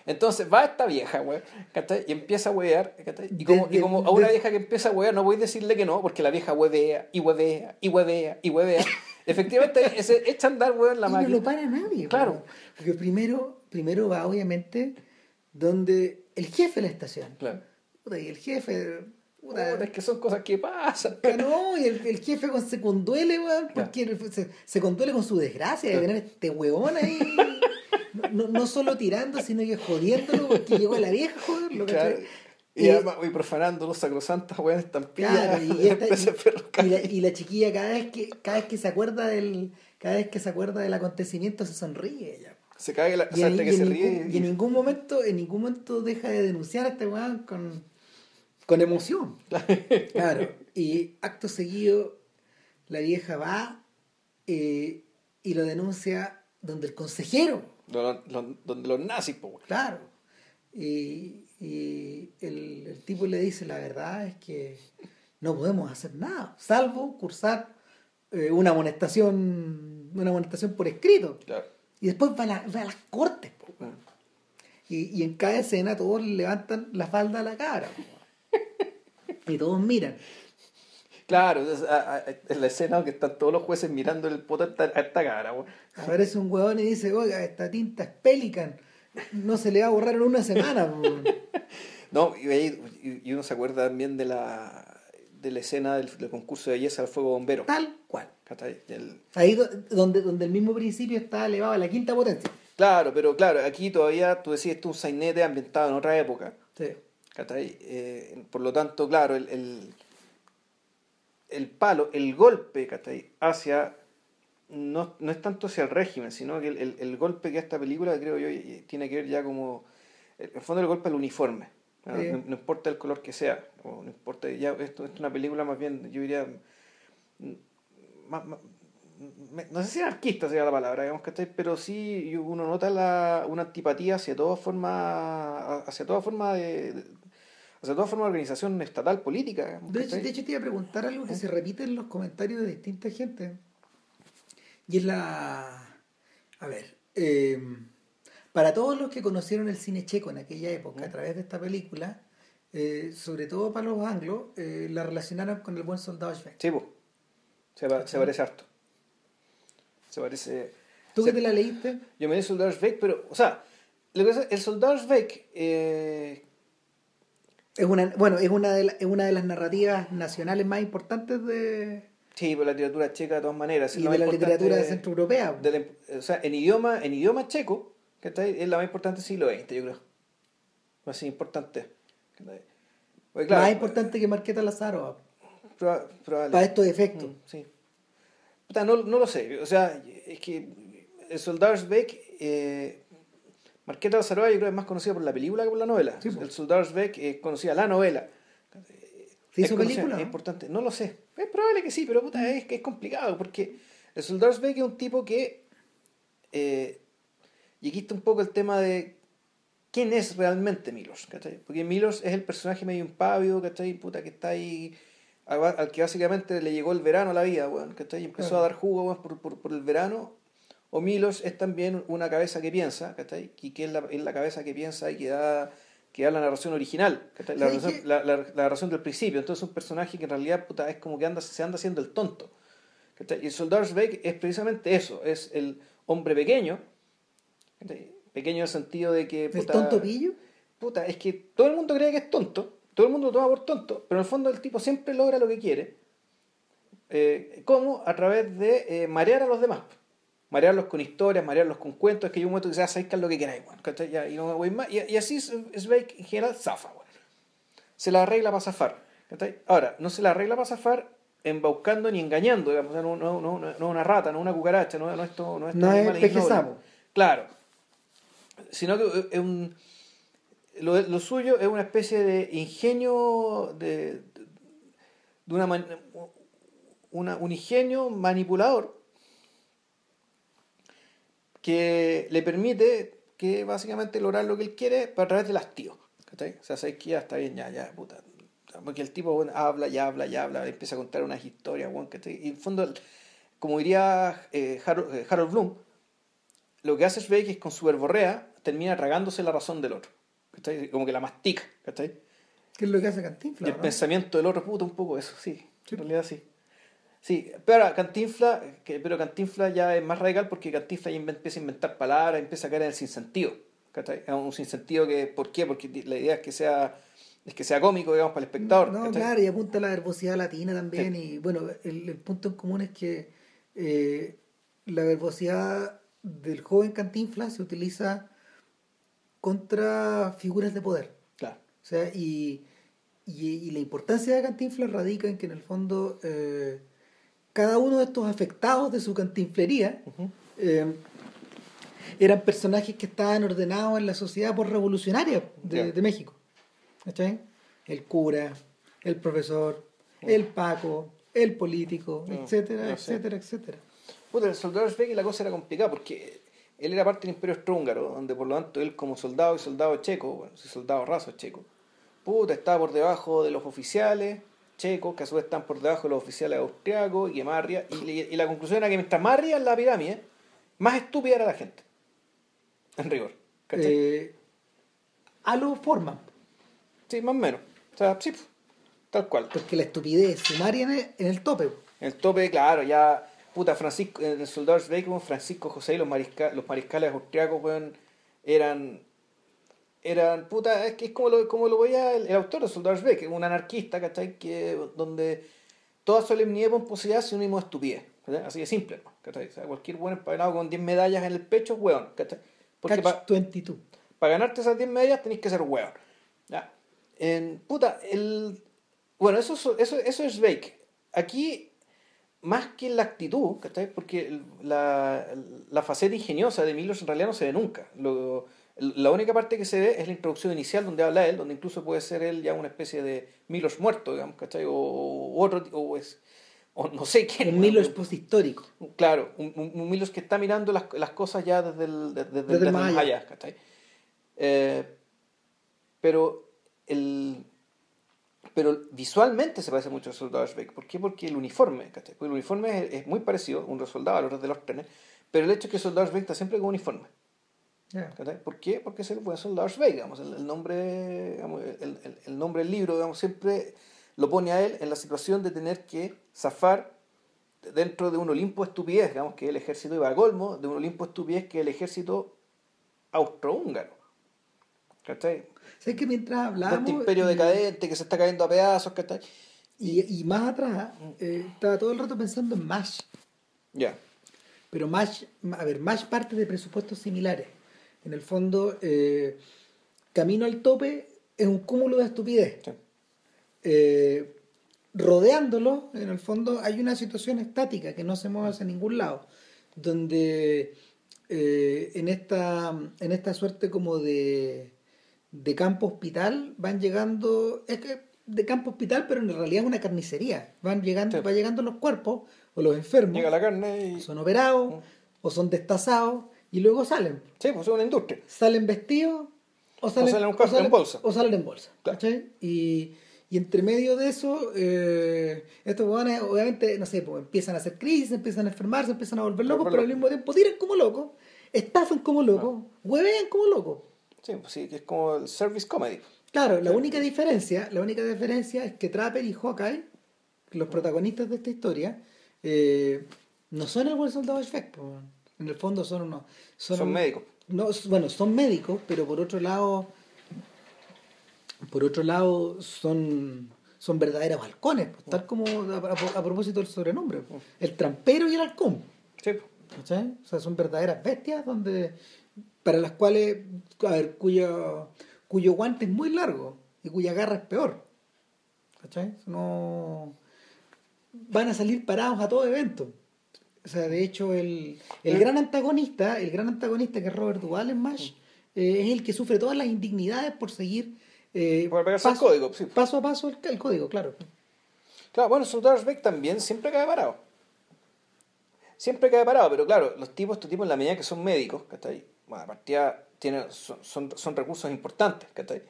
Entonces va esta vieja, weón, ¿cachai? Y empieza a huevear, ¿cachai? Y como, De- y como de- a una de- vieja que empieza a huevear, no voy a decirle que no, porque la vieja huevea, y huevea, y huevea, y huevea. Efectivamente, se echa a andar, weón, la y no máquina. lo para nadie. Claro. weón. Porque primero, primero va, obviamente, donde el jefe de la estación. Claro. Y el jefe... puta, Puta, es que son cosas que pasan. Que no, y el, el jefe con, se conduele, weón, porque se, se conduele con su desgracia de tener este huevón ahí. No, no, solo tirando, sino que jodiéndolo porque llegó la vieja, joderlo, Claro. ¿cachai? Y, Y- además voy profanando los sacrosantas, weón, estampillas. Claro, y, esta- y- la, y la chiquilla cada vez que cada vez que se acuerda del cada vez que se acuerda del acontecimiento se sonríe ella. Se cae la, o Y en, que se ningún, ríe. y en ningún momento en ningún momento deja de denunciar a este weón con, con emoción. Claro. Y acto seguido, la vieja va eh, y lo denuncia donde el consejero. Donde los nazis, po, weón. Claro. Y, y el, el tipo le dice, la verdad es que no podemos hacer nada, salvo cursar eh, una amonestación, una amonestación por escrito. Claro. Y después va a, la- va a las cortes. po. Y, y en cada escena todos le levantan la falda a la cara. po. Y todos miran. Claro, es, a- a- es la escena que están todos los jueces mirando el poto a esta, a esta cara, weón. Aparece un huevón y dice, oiga, esta tinta es Pelican. No se le va a borrar en una semana. po, weón". No, y, y- y uno se acuerda también de la, de la escena del, del concurso de belleza al fuego bombero. Tal cual. Ahí do- donde, donde el mismo principio está elevado a la quinta potencia. claro, pero claro, aquí todavía tú decías, es un sainete ambientado en otra época. Sí. Eh, por lo tanto, claro, el, el, el palo, el golpe ¿cachai? hacia, no, no es tanto hacia el régimen, sino que el, el- el golpe que esta película, creo yo, tiene que ver ya como, en el fondo el golpe al uniforme. No, no- no importa el color que sea, o no importa, ya esto, esto es una película más bien, yo diría, más- no sé si anarquista sería la palabra, digamos, ¿cachai? pero sí uno nota la, una antipatía hacia toda forma, hacia toda forma de, de- hacia toda forma de organización estatal política. digamos, De hecho, de hecho, te iba a preguntar algo que se repite en los comentarios de distinta gente. Y es la. A ver. eh, para todos los que conocieron el cine checo en aquella época, a través de esta película, eh, sobre todo para los anglos, eh, la relacionaron con el buen soldado Schweik. Sí, po. se, pa- se parece harto. Se parece... ¿Tú que te la leíste? Yo me di Soldado Schweik, pero, o sea, lo que pasa, el Soldado Schweik, eh, Es una, bueno, es una, de la- es una de las narrativas nacionales más importantes de, sí, por la literatura checa de todas maneras. y lo de la literatura centroeuropea. de la- o sea, en idioma, en idioma checo, ¿cachai? es la más importante del siglo XX, yo creo. Más importante. Porque, claro, más importante que Marqueta Lazaro proba- probable- para estos efectos. Mm, sí. Puta, no, no lo sé. O sea, es que el Soldado Schweik, eh, Marqueta Lazaroa yo creo que es más conocida por la película que por la novela. Sí, el Soldado Schweik es conocida la novela. ¿Se Es hizo conocida, película? Es importante. No lo sé. Es probable que sí, pero puta, es que es complicado porque el Soldado Schweik es un tipo que... eh, y aquí está un poco el tema de quién es realmente Milos, ¿cachai? Porque Milos es el personaje medio impávido, ¿cachai? Puta, que está ahí, al, al que básicamente le llegó el verano a la vida, weón, ¿cachai? Y empezó Claro. a dar jugo, weón, por, por, por el verano. O Milos es también una cabeza que piensa, ¿cachai? Y que es la, es la cabeza que piensa y que da, que da la narración original, ¿cachai? La, ¿Sabes narración, la, la- la narración del principio. Entonces es un personaje que en realidad, puta, es como que anda, se anda haciendo el tonto. ¿cachai? Y el soldado Schweik es precisamente eso, es el hombre pequeño, ¿cachai? pequeño en el sentido de que... ¿El puta, tonto pillo? puta, es que todo el mundo cree que es tonto, todo el mundo lo toma por tonto, pero en el fondo el tipo siempre logra lo que quiere. Eh, ¿Cómo? A través de eh, marear a los demás. Marearlos con historias, marearlos con cuentos, es que hay un momento que se sabéis que es lo que queráis. Ya, y, no más. y, y así Sveik en general zafa, weón. Se la arregla para zafar. Ahora, no se la arregla para zafar embaucando ni engañando, digamos, no, no, no, no es una rata, no es una cucaracha, no, no es esto, no es No es. Claro. Sino que es un. Lo, lo suyo es una especie de ingenio de, de una, una- un ingenio manipulador que le permite que básicamente lograr lo que él quiere a través del hastío. ¿cachai? O sea, sabes que ya está bien, ya, ya, puta. Porque el tipo bueno, habla, ya habla, ya habla, empieza a contar unas historias, bueno, ¿cachai? Y en el fondo, como diría eh, Harold, eh, Harold Bloom, lo que hace Schweik es con su verborrea termina tragándose la razón del otro. ¿cachai? Como que la mastica, ¿cachai? ¿Qué es lo que hace Y Cantinflas? el no? pensamiento del otro, puta, un poco eso, sí. Sí. En realidad sí. Sí, pero ahora, Cantinfla, que, pero Cantinfla ya es más radical porque Cantinfla ya empieza a inventar palabras, empieza a caer en el sinsentido. Es un sinsentido que, ¿por qué? Porque la idea es que sea, es que sea cómico, digamos, para el espectador. No, claro, y apunta a la verbosidad latina también. Y bueno, el, el punto en común es que eh, la verbosidad del joven Cantinflas se utiliza contra figuras de poder. Claro. O sea, y, y, y la importancia de Cantinflas radica en que en el fondo eh, cada uno de estos afectados de su cantinflería eh, eran personajes que estaban ordenados en la sociedad por revolucionaria de, México. ¿Cachai? El cura, el profesor, el Paco, el político, Mm, etcétera, etcétera, etcétera. Puta, el soldado Schweik la cosa era complicada porque él era parte del Imperio Austrohúngaro, donde por lo tanto él como soldado y soldado checo, bueno, soldado raso checo, puta, estaba por debajo de los oficiales checos, que a su vez están por debajo de los oficiales austriacos y que más arriba- y, la conclusión era que mientras más arriba en la pirámide, más estúpida era la gente. En rigor. ¿cachai? Eh, a lo forman, sí, más o menos. O sea, sí, pues, tal cual. porque la estupidez sumaria en el, en el tope. En el tope, claro, ya, puta, Francisco, en el soldado Schweik, Francisco José y los, marisca- los mariscales austriacos, weón, eran, eran, puta, es que es como lo, como lo veía el, el autor de Soldado Schweik, un anarquista, ¿cachai? Que, donde toda solemnidad y pomposidad es sinónimo de estupidez, ¿cachai? Así de simple, ¿no? ¿cachai? O sea, cualquier buen emparenado con 10 medallas en el pecho, weón, ¿cachai? Porque Catch pa- 22. para ganarte esas 10 medallas tenéis que ser hueón. Ya. En, puta, el. Bueno, eso, es- eso, eso es Bake. Aquí, más que la actitud, ¿cachai? Porque la, la faceta ingeniosa de Milos en realidad no se ve nunca. Lo, La única parte que se ve es la introducción inicial donde habla él, donde incluso puede ser él ya una especie de Milos muerto, digamos, ¿cachai? O, otro, o, es, o no sé quién. Un Milos post-histórico. Claro, un, un, Milos que está mirando las, las cosas ya desde el, desde, desde, el más allá, ¿cachai? Eh, pero el pero visualmente se parece mucho al soldado Schweik. ¿Por qué? Porque el uniforme, ¿cachai? Porque el uniforme es, muy parecido, un soldado a los de los trenes, pero el hecho es que el soldado está siempre con uniforme. ¿Por qué? Porque es el buen soldado Schweik, digamos, el, nombre, el, el, nombre del libro, digamos, siempre lo pone a él en la situación de tener que zafar dentro de un Olimpo estupidez, digamos, que el ejército iba a colmo, de un Olimpo estupidez que el ejército austrohúngaro. ¿Cachai? ¿Sabes que mientras hablábamos... Este imperio decadente que se está cayendo a pedazos, ¿cachai? Y, y más atrás, eh, estaba todo el rato pensando en MASH. Ya. Pero MASH, a ver, MASH parte de presupuestos similares. En el fondo, eh, Camino al Tope es un cúmulo de estupidez. Eh, rodeándolo, en el fondo, hay una situación estática que no se mueve hacia ningún lado, donde en, esta, en esta suerte como de de campo hospital van llegando, es que de campo hospital, pero en realidad es una carnicería. Van llegando, va llegando los cuerpos o los enfermos. Llega la carne y... Son operados mm. o son destazados y luego salen. Sí, pues es una industria. Salen vestidos o salen, en bolsa. O salen en bolsa. Y, y entre medio de eso, eh, estos jóvenes obviamente, no sé, pues empiezan a hacer crisis, empiezan a enfermarse, empiezan a volver locos, pero al mismo tiempo tiran como locos, estafan como locos, ah. huevean como locos. Sí, pues sí, que es como el service comedy. Claro, la única diferencia, la única diferencia es que Trapper y Hawkeye, los protagonistas de esta historia, eh, no son el buen soldado Schweik, en el fondo son unos... Son, médicos. No, bueno, son médicos, pero por otro lado, por otro lado son, son verdaderos balcones, pues, tal como a, propósito del sobrenombre, pues. el trampero y el halcón. Sí. O sea, son verdaderas bestias donde para las cuales, a ver, cuyo, cuyo guante es muy largo y cuya garra es peor. ¿Cachai? No van a salir parados a todo evento. O sea, de hecho, el, el gran antagonista, el gran antagonista que es Robert Duvall en MASH, eh, es el que sufre todas las indignidades por seguir eh, paso, el código, paso a paso el, código, claro. Claro, bueno, Soldado Beck también siempre cae parado. Siempre cae parado, pero claro, los tipos, estos tipos en la medida que son médicos, ¿cachai? bueno, partida tiene, son, son, recursos importantes, ¿cachai?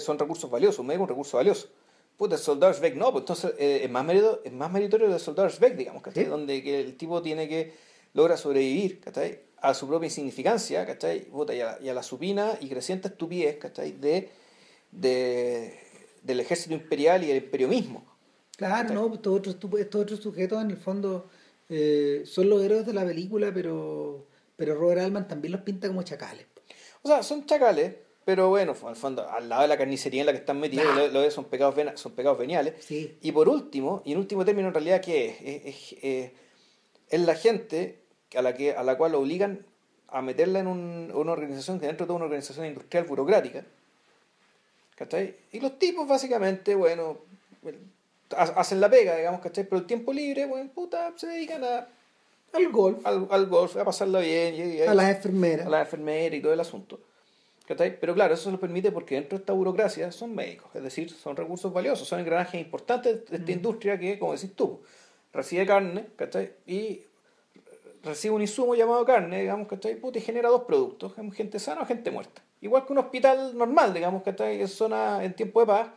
Son recursos valiosos, un médico un recurso valioso. Puta, el soldado Schweik no, pues entonces eh, es, más meritorio, es más meritorio del soldado Schweik, digamos, ¿cachai? Donde que el tipo tiene que logra sobrevivir, ¿cachai? A su propia insignificancia, ¿cachai? Puta, y, a, y, a, la supina y creciente estupidez, ¿cachai? De, de, del ejército imperial y el imperio mismo. Claro, no, estos otros, estos otros sujetos en el fondo eh, son los héroes de la película, pero pero Robert Altman también los pinta como chacales. O sea, son chacales, pero bueno, al fondo, al lado de la carnicería en la que están metidos, lo, de son pecados, son pecados veniales. Y por último, y en último término, en realidad, ¿qué es? Es, eh, es, la gente a la, que, a la cual obligan a meterla en una organización que dentro de una organización industrial burocrática. ¿Cachai? Y los tipos, básicamente, bueno, hacen la pega, digamos, ¿cachai? Pero el tiempo libre, bueno, puta, se dedican a al golf. Al, al golf, a pasarla bien. Y, a las enfermeras. A las enfermeras y todo el asunto. Pero claro, eso se lo permite porque dentro de esta burocracia son médicos, es decir, son recursos valiosos, son engranajes importantes de esta mm. industria que, como decís tú, recibe carne, ¿cachai? Y recibe un insumo llamado carne, digamos, ¿cachai? y genera dos productos, gente sana o gente muerta. Igual que un hospital normal, digamos, ¿cachai? En zona, en tiempo de paz,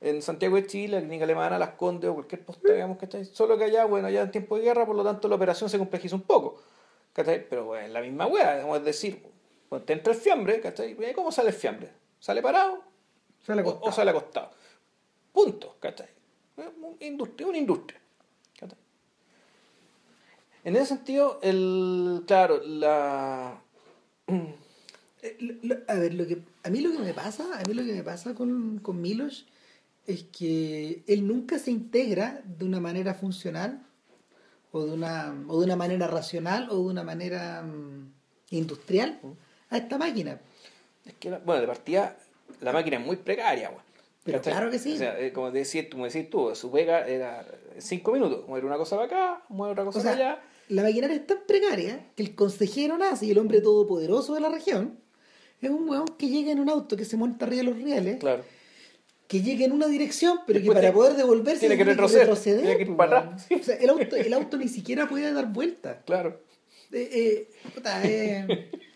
en Santiago de Chile, la clínica alemana, Las Condes o cualquier poste, digamos, ¿cachai? Solo que allá, bueno, ya en tiempo de guerra, por lo tanto la operación se complejiza un poco, ¿cachai? Pero bueno, la misma digamos, es decir, cuando te entra el fiambre, ¿cachai? ¿Cómo sale el fiambre? ¿Sale parado? Sale O, sale acostado. Punto, ¿cachai? Una industria, una industria. ¿cachai? En ese sentido, el, claro, la... Eh, a ver, lo que, a mí lo que me pasa, a mí lo que me pasa con, con Milos es que él nunca se integra de una manera funcional o de una, o de una manera racional o de una manera mm, industrial a esta máquina. Es que, bueno, de partida, la máquina es muy precaria, Pero claro que sí. O sea, como decías, como decís tú, su pega era cinco minutos, mover una cosa para acá, mover otra cosa para allá. La maquinaria es tan precaria que el consejero nazi, el hombre todopoderoso de la región, es un weón que llega en un auto que se monta arriba de los rieles. Claro. Que llega en una dirección, pero que para poder devolverse tiene que retroceder, tiene que ir para weón. atrás. O sea, el auto, el auto ni siquiera puede dar vuelta. Claro. Eh, eh, puta, eh,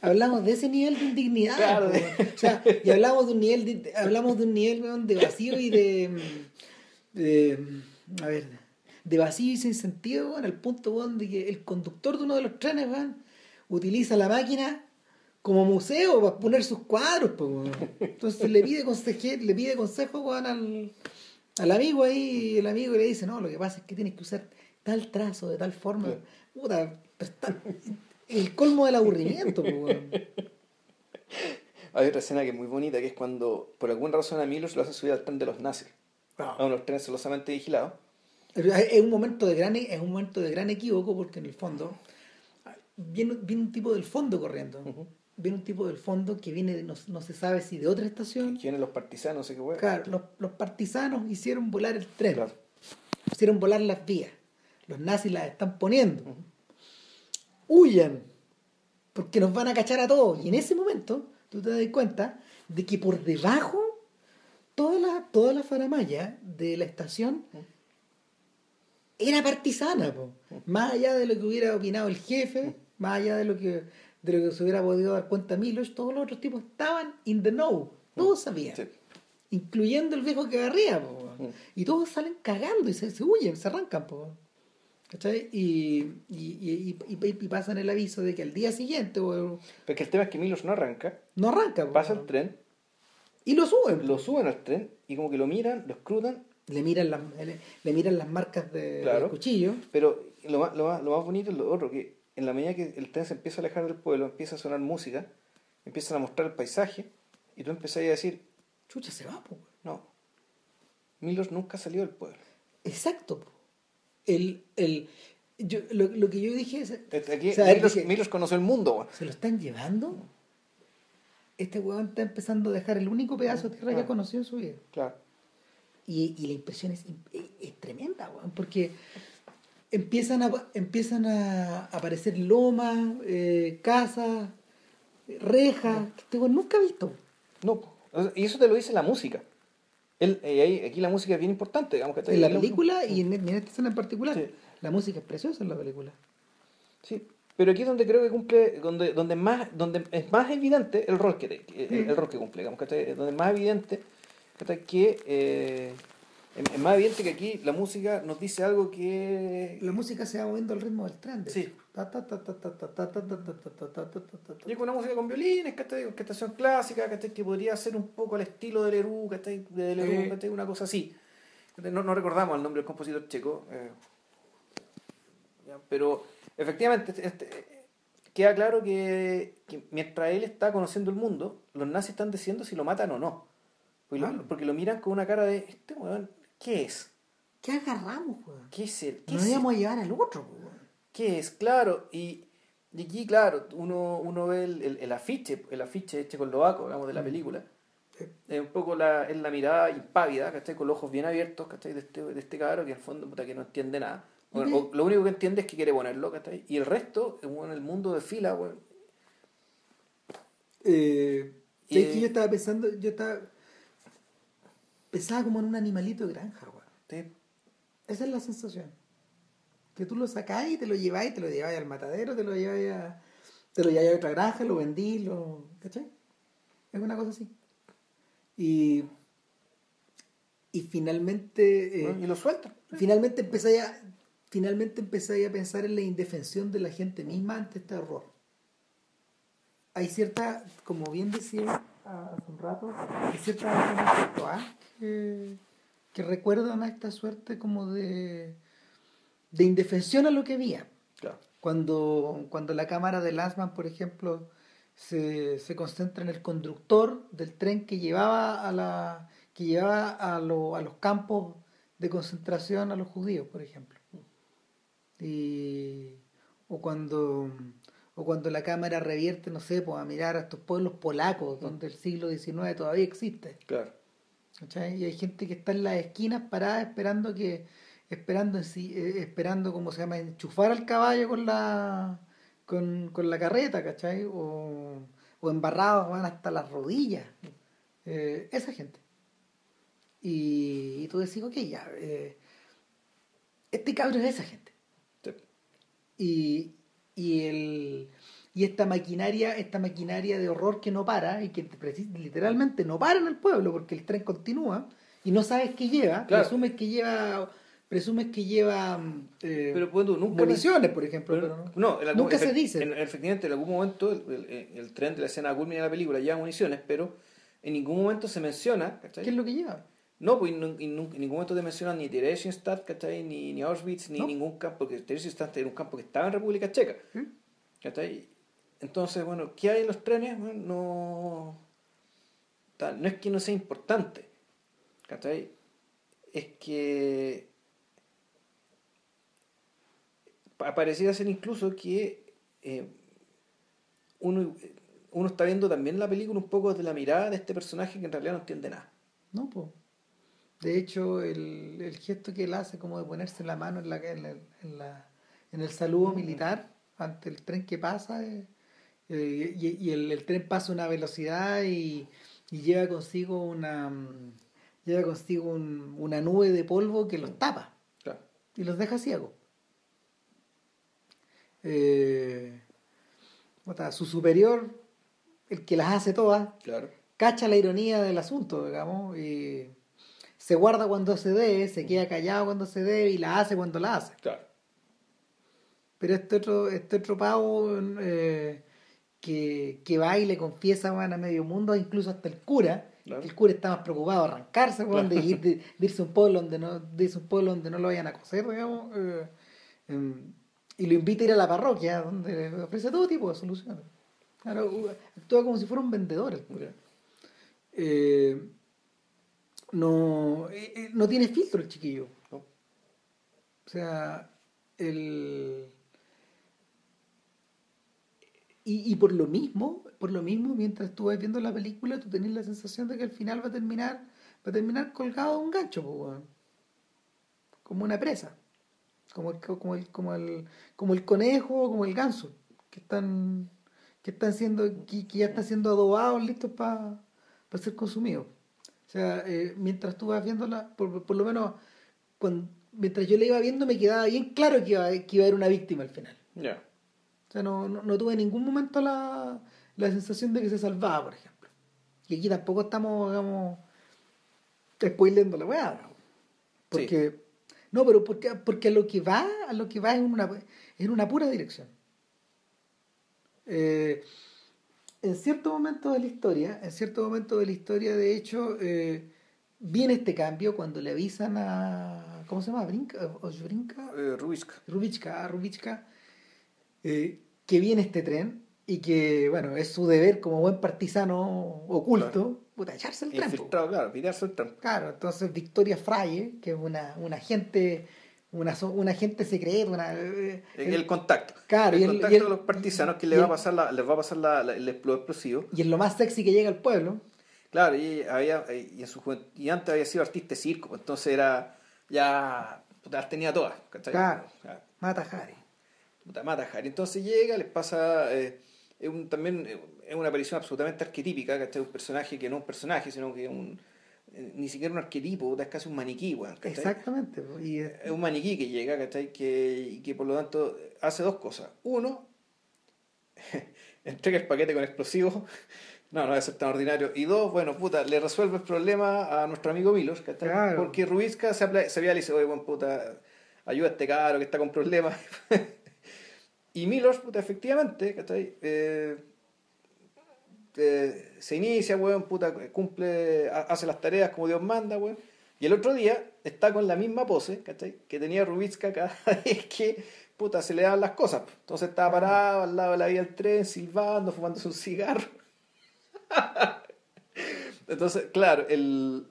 hablamos de ese nivel de indignidad. Claro. O sea, y hablamos de un nivel de, hablamos de un nivel de vacío y de, de- a ver, de vacío y sin sentido, weón, al punto weón, de que el conductor de uno de los trenes, utiliza la máquina como museo para poner sus cuadros, weón. Entonces le pide conseje, le pide consejo al, al amigo ahí, y el amigo le dice, no, lo que pasa es que tienes que usar tal trazo, de tal forma. Puta, pero está- el colmo del aburrimiento, weón. Hay otra escena que es muy bonita, que es cuando por alguna razón a Milos lo hace subir al tren de los nazis. A unos trenes celosamente vigilados. Es un momento de gran es un momento de gran equívoco porque en el fondo viene, viene un tipo del fondo corriendo. Viene un tipo del fondo que viene, no, no se sabe si de otra estación. ¿Quiénes los partisanos? Sé qué hueá. Claro, los, los partisanos hicieron volar el tren, Claro. hicieron volar las vías. Los nazis las están poniendo. Huyan, porque nos van a cachar a todos. Y en ese momento, tú te das cuenta de que por debajo, toda la, toda la faramaya de la estación era partisana. po. Más allá de lo que hubiera opinado el jefe, más allá de lo que, de lo que se hubiera podido dar cuenta Milos, todos los otros tipos estaban in the know. Todos sabían Sí. incluyendo el viejo que agarría, po. Mm. y todos salen cagando y se, se huyen, se arrancan, po. ¿Cachai? Y, y, y, y- pasan el aviso de que al día siguiente weón, Pero es que el tema es que Milos no arranca, no arranca, pasa el tren, y lo suben, lo suben al tren y como que lo miran, lo escrutan, le miran las, le, le miran las marcas de, Claro. del cuchillo, pero lo más, lo, más, lo más bonito es lo otro, que en la medida que el tren se empieza a alejar del pueblo, empieza a sonar música, empiezan a mostrar el paisaje y tú empezás a decir, chucha, se va, po, no, Milos nunca salió del pueblo. exacto, po. El, el, yo, lo, lo que yo dije es, Aquí O sea, Milos, dije- Milos conoció el mundo, weón. ¿se lo están llevando? Este weón está empezando a dejar el único pedazo de tierra que Ah. ha conocido en su vida. Claro. Y, y la impresión es, es- es tremenda, weón, porque empiezan a, empiezan a aparecer lomas, eh, casas, rejas, que este weón nunca ha visto. No, y eso te lo dice la música. El, eh, aquí la música es bien importante, digamos que está En la película y en, en esta escena en particular, Sí. la música es preciosa en la película. Sí, pero aquí es donde creo que cumple, donde, donde más, donde es más evidente el rol que, que- el, el rol que cumple, digamos, ¿cachai? donde es más evidente ¿cachai? que eh, es más evidente que aquí la música nos dice algo que... La música se va moviendo al ritmo del tren. Sí. Y con una música con violines, que orquestación clásica, que podría ser un poco al estilo de Leroux, que de Leroux, una cosa así. No, no recordamos el nombre del compositor checo. Pero efectivamente, queda claro que, mientras él está conociendo el mundo, los nazis están diciendo si lo matan o no. Porque, lo, porque lo miran con una cara de, este weón ¿qué es? ¿Qué agarramos, weón? ¿Qué es él? ¿Qué No íbamos a llevar al otro, weón. ¿Qué es? Claro, y, y aquí, claro, uno, uno ve el, el, el afiche, el afiche checoslovaco, digamos, de la Mm. película. Sí. Es un poco la, es la mirada impávida, ¿cachai? Con los ojos bien abiertos, ¿cachai? De este, de este cabro que en el fondo puta, que no entiende nada. Bueno, o lo único que entiende es que quiere ponerlo, ¿cachai? Y el resto, en el mundo de fila, weón. Eh, Y- ¿sabes qué? yo estaba pensando, yo estaba pensaba como en un animalito de granja, weón. Esa es la sensación. Que tú lo sacáis y te lo lleváis, te lo lleváis al matadero, te lo lleváis a, te lo lleváis a otra granja, lo vendís, lo, ¿cachai? Es una cosa así. Y, y finalmente, eh, Y lo sueltan. finalmente empezáis a, finalmente empezáis a pensar en la indefensión de la gente misma ante este horror. Hay cierta, como bien decía ah, hace un rato, hay ciertas acciones textuales que, que recuerdan a esta suerte como de, de indefensión a lo que había. Claro. Cuando, cuando la cámara de Lanzmann, por ejemplo, se, se concentra en el conductor del tren que llevaba a la que llevaba a, lo- a los campos de concentración a los judíos, por ejemplo. Y, o cuando o cuando la cámara revierte, no sé, pues a mirar a estos pueblos polacos, donde el siglo XIX todavía existe. Claro. ¿Cachai? Y hay gente que está en las esquinas parada esperando que, esperando en sí, eh, esperando, ¿cómo se llama? enchufar al caballo con la con, con la carreta, ¿cachai? O, o embarrados van hasta las rodillas. Eh, esa gente. Y, tú decís, ok, ya, eh, este cabro es esa gente. Y, y, el, y esta maquinaria, esta maquinaria de horror que no para y que literalmente no para en el pueblo porque el tren continúa y no sabes qué lleva, presumes que lleva presumes que lleva eh, pero nunca municiones, por ejemplo. no, nunca se dice. efectivamente, en algún momento el, tren de la escena culmina de la película lleva municiones, pero en ningún momento se menciona. ¿Qué es lo que lleva? No, pues en, ningún momento te mencionan ni Theresienstadt, ¿cachai? Ni, ni Auschwitz, ni ningún campo, porque Theresienstadt era un campo que estaba en República Checa. ¿Mm? ¿Cachai? Entonces, bueno, ¿qué hay en los trenes? no, no es que no sea importante, ¿cachai? Es que pareciera ser incluso que eh, uno, uno está viendo también la película un poco de la mirada de este personaje que en realidad no entiende nada. No, pues. De hecho, el, el, gesto que él hace como de ponerse la mano en, la, en, en, la, en el saludo militar ante el tren que pasa eh, eh, y, y el, el, tren pasa a una velocidad y, y lleva consigo una lleva consigo un, una nube de polvo que los tapa y los deja ciegos. Eh, su superior, el que las hace todas, claro. cacha la ironía del asunto, digamos, y se guarda cuando se debe, se queda callado cuando se debe y la hace cuando la hace. Claro. Pero este otro, este otro pavo eh, que, que, va y le confiesa a medio mundo, incluso hasta el cura, el cura está más preocupado de arrancarse, de, ir, de, irse a un pueblo donde no, de irse un pueblo donde no lo vayan a coser, digamos, eh, em, y lo invita a ir a la parroquia, donde ofrece todo tipo de soluciones. Claro, actúa como si fuera un vendedor el cura. Eh, no, eh, no tiene filtro el chiquillo. O sea, el... Y, y, por lo mismo, por lo mismo, mientras tú vas viendo la película, tú tenés la sensación de que al final va a terminar, va a terminar colgado de un gancho, como una presa, como el, como el, como el, como el conejo, como el ganso, que están, que están siendo, que, ya están siendo adobados, listos para ser consumidos. O sea, eh, mientras tú vas viéndola, por, por lo menos mientras yo la iba viendo me quedaba bien claro que iba, que iba a haber una víctima al final. Ya. O sea, no, no, tuve en ningún momento la, la sensación de que se salvaba, por ejemplo. Y aquí tampoco estamos, digamos, spoilando la weá. Porque, no, pero porque, porque a lo que va, a lo que va es una, en una pura dirección. Eh, en cierto momento de la historia, en cierto momento de la historia, de hecho, eh, viene este cambio cuando le avisan a. ¿Cómo se llama? ¿Brinca? ¿Brinca? Eh, Rubicka. Rubicka, a Rubicka, eh, que viene este tren y que, bueno, es su deber como buen partisano oculto, puta, echarse el tren. claro, el tren. Claro, entonces Victoria Fraye, que es una, una agente una, un agente secreto, una, eh, el, contacto. Claro, el, contacto de los partisanos que le va a pasar la, les va a pasar la, el explosivo. Y es lo más sexy que llega al pueblo. Claro, y había y en su y antes había sido artista de circo, pues, entonces era ya las tenía todas, Claro. Mata Harry. Mata Harry. Entonces llega, les pasa eh, es un, también es una aparición absolutamente arquetípica, ¿cachai? Un personaje que no es un personaje, sino que es un eh, ni siquiera un arquetipo, es casi un maniquí, Exactamente. Y es... un maniquí que llega, ¿cachai? Que, y que por lo tanto hace dos cosas. Uno, entrega el paquete con explosivos. No, no debe ser tan ordinario. Y dos, bueno, puta, le resuelve el problema a nuestro amigo Milos, ¿cachai? Porque Rubizka se, se había y dice, oye, buen puta, ayuda a este caro que está con problemas. y Milos, puta, efectivamente, ¿cachai? Eh, eh, se inicia, weón, puta, cumple, hace las tareas como Dios manda, weón. Y el otro día está con la misma pose, ¿cachai? Que tenía Rubitska cada vez que, puta, se le daban las cosas. Entonces estaba parado al lado de la vía del tren, silbando, fumándose un cigarro. Entonces, claro, el,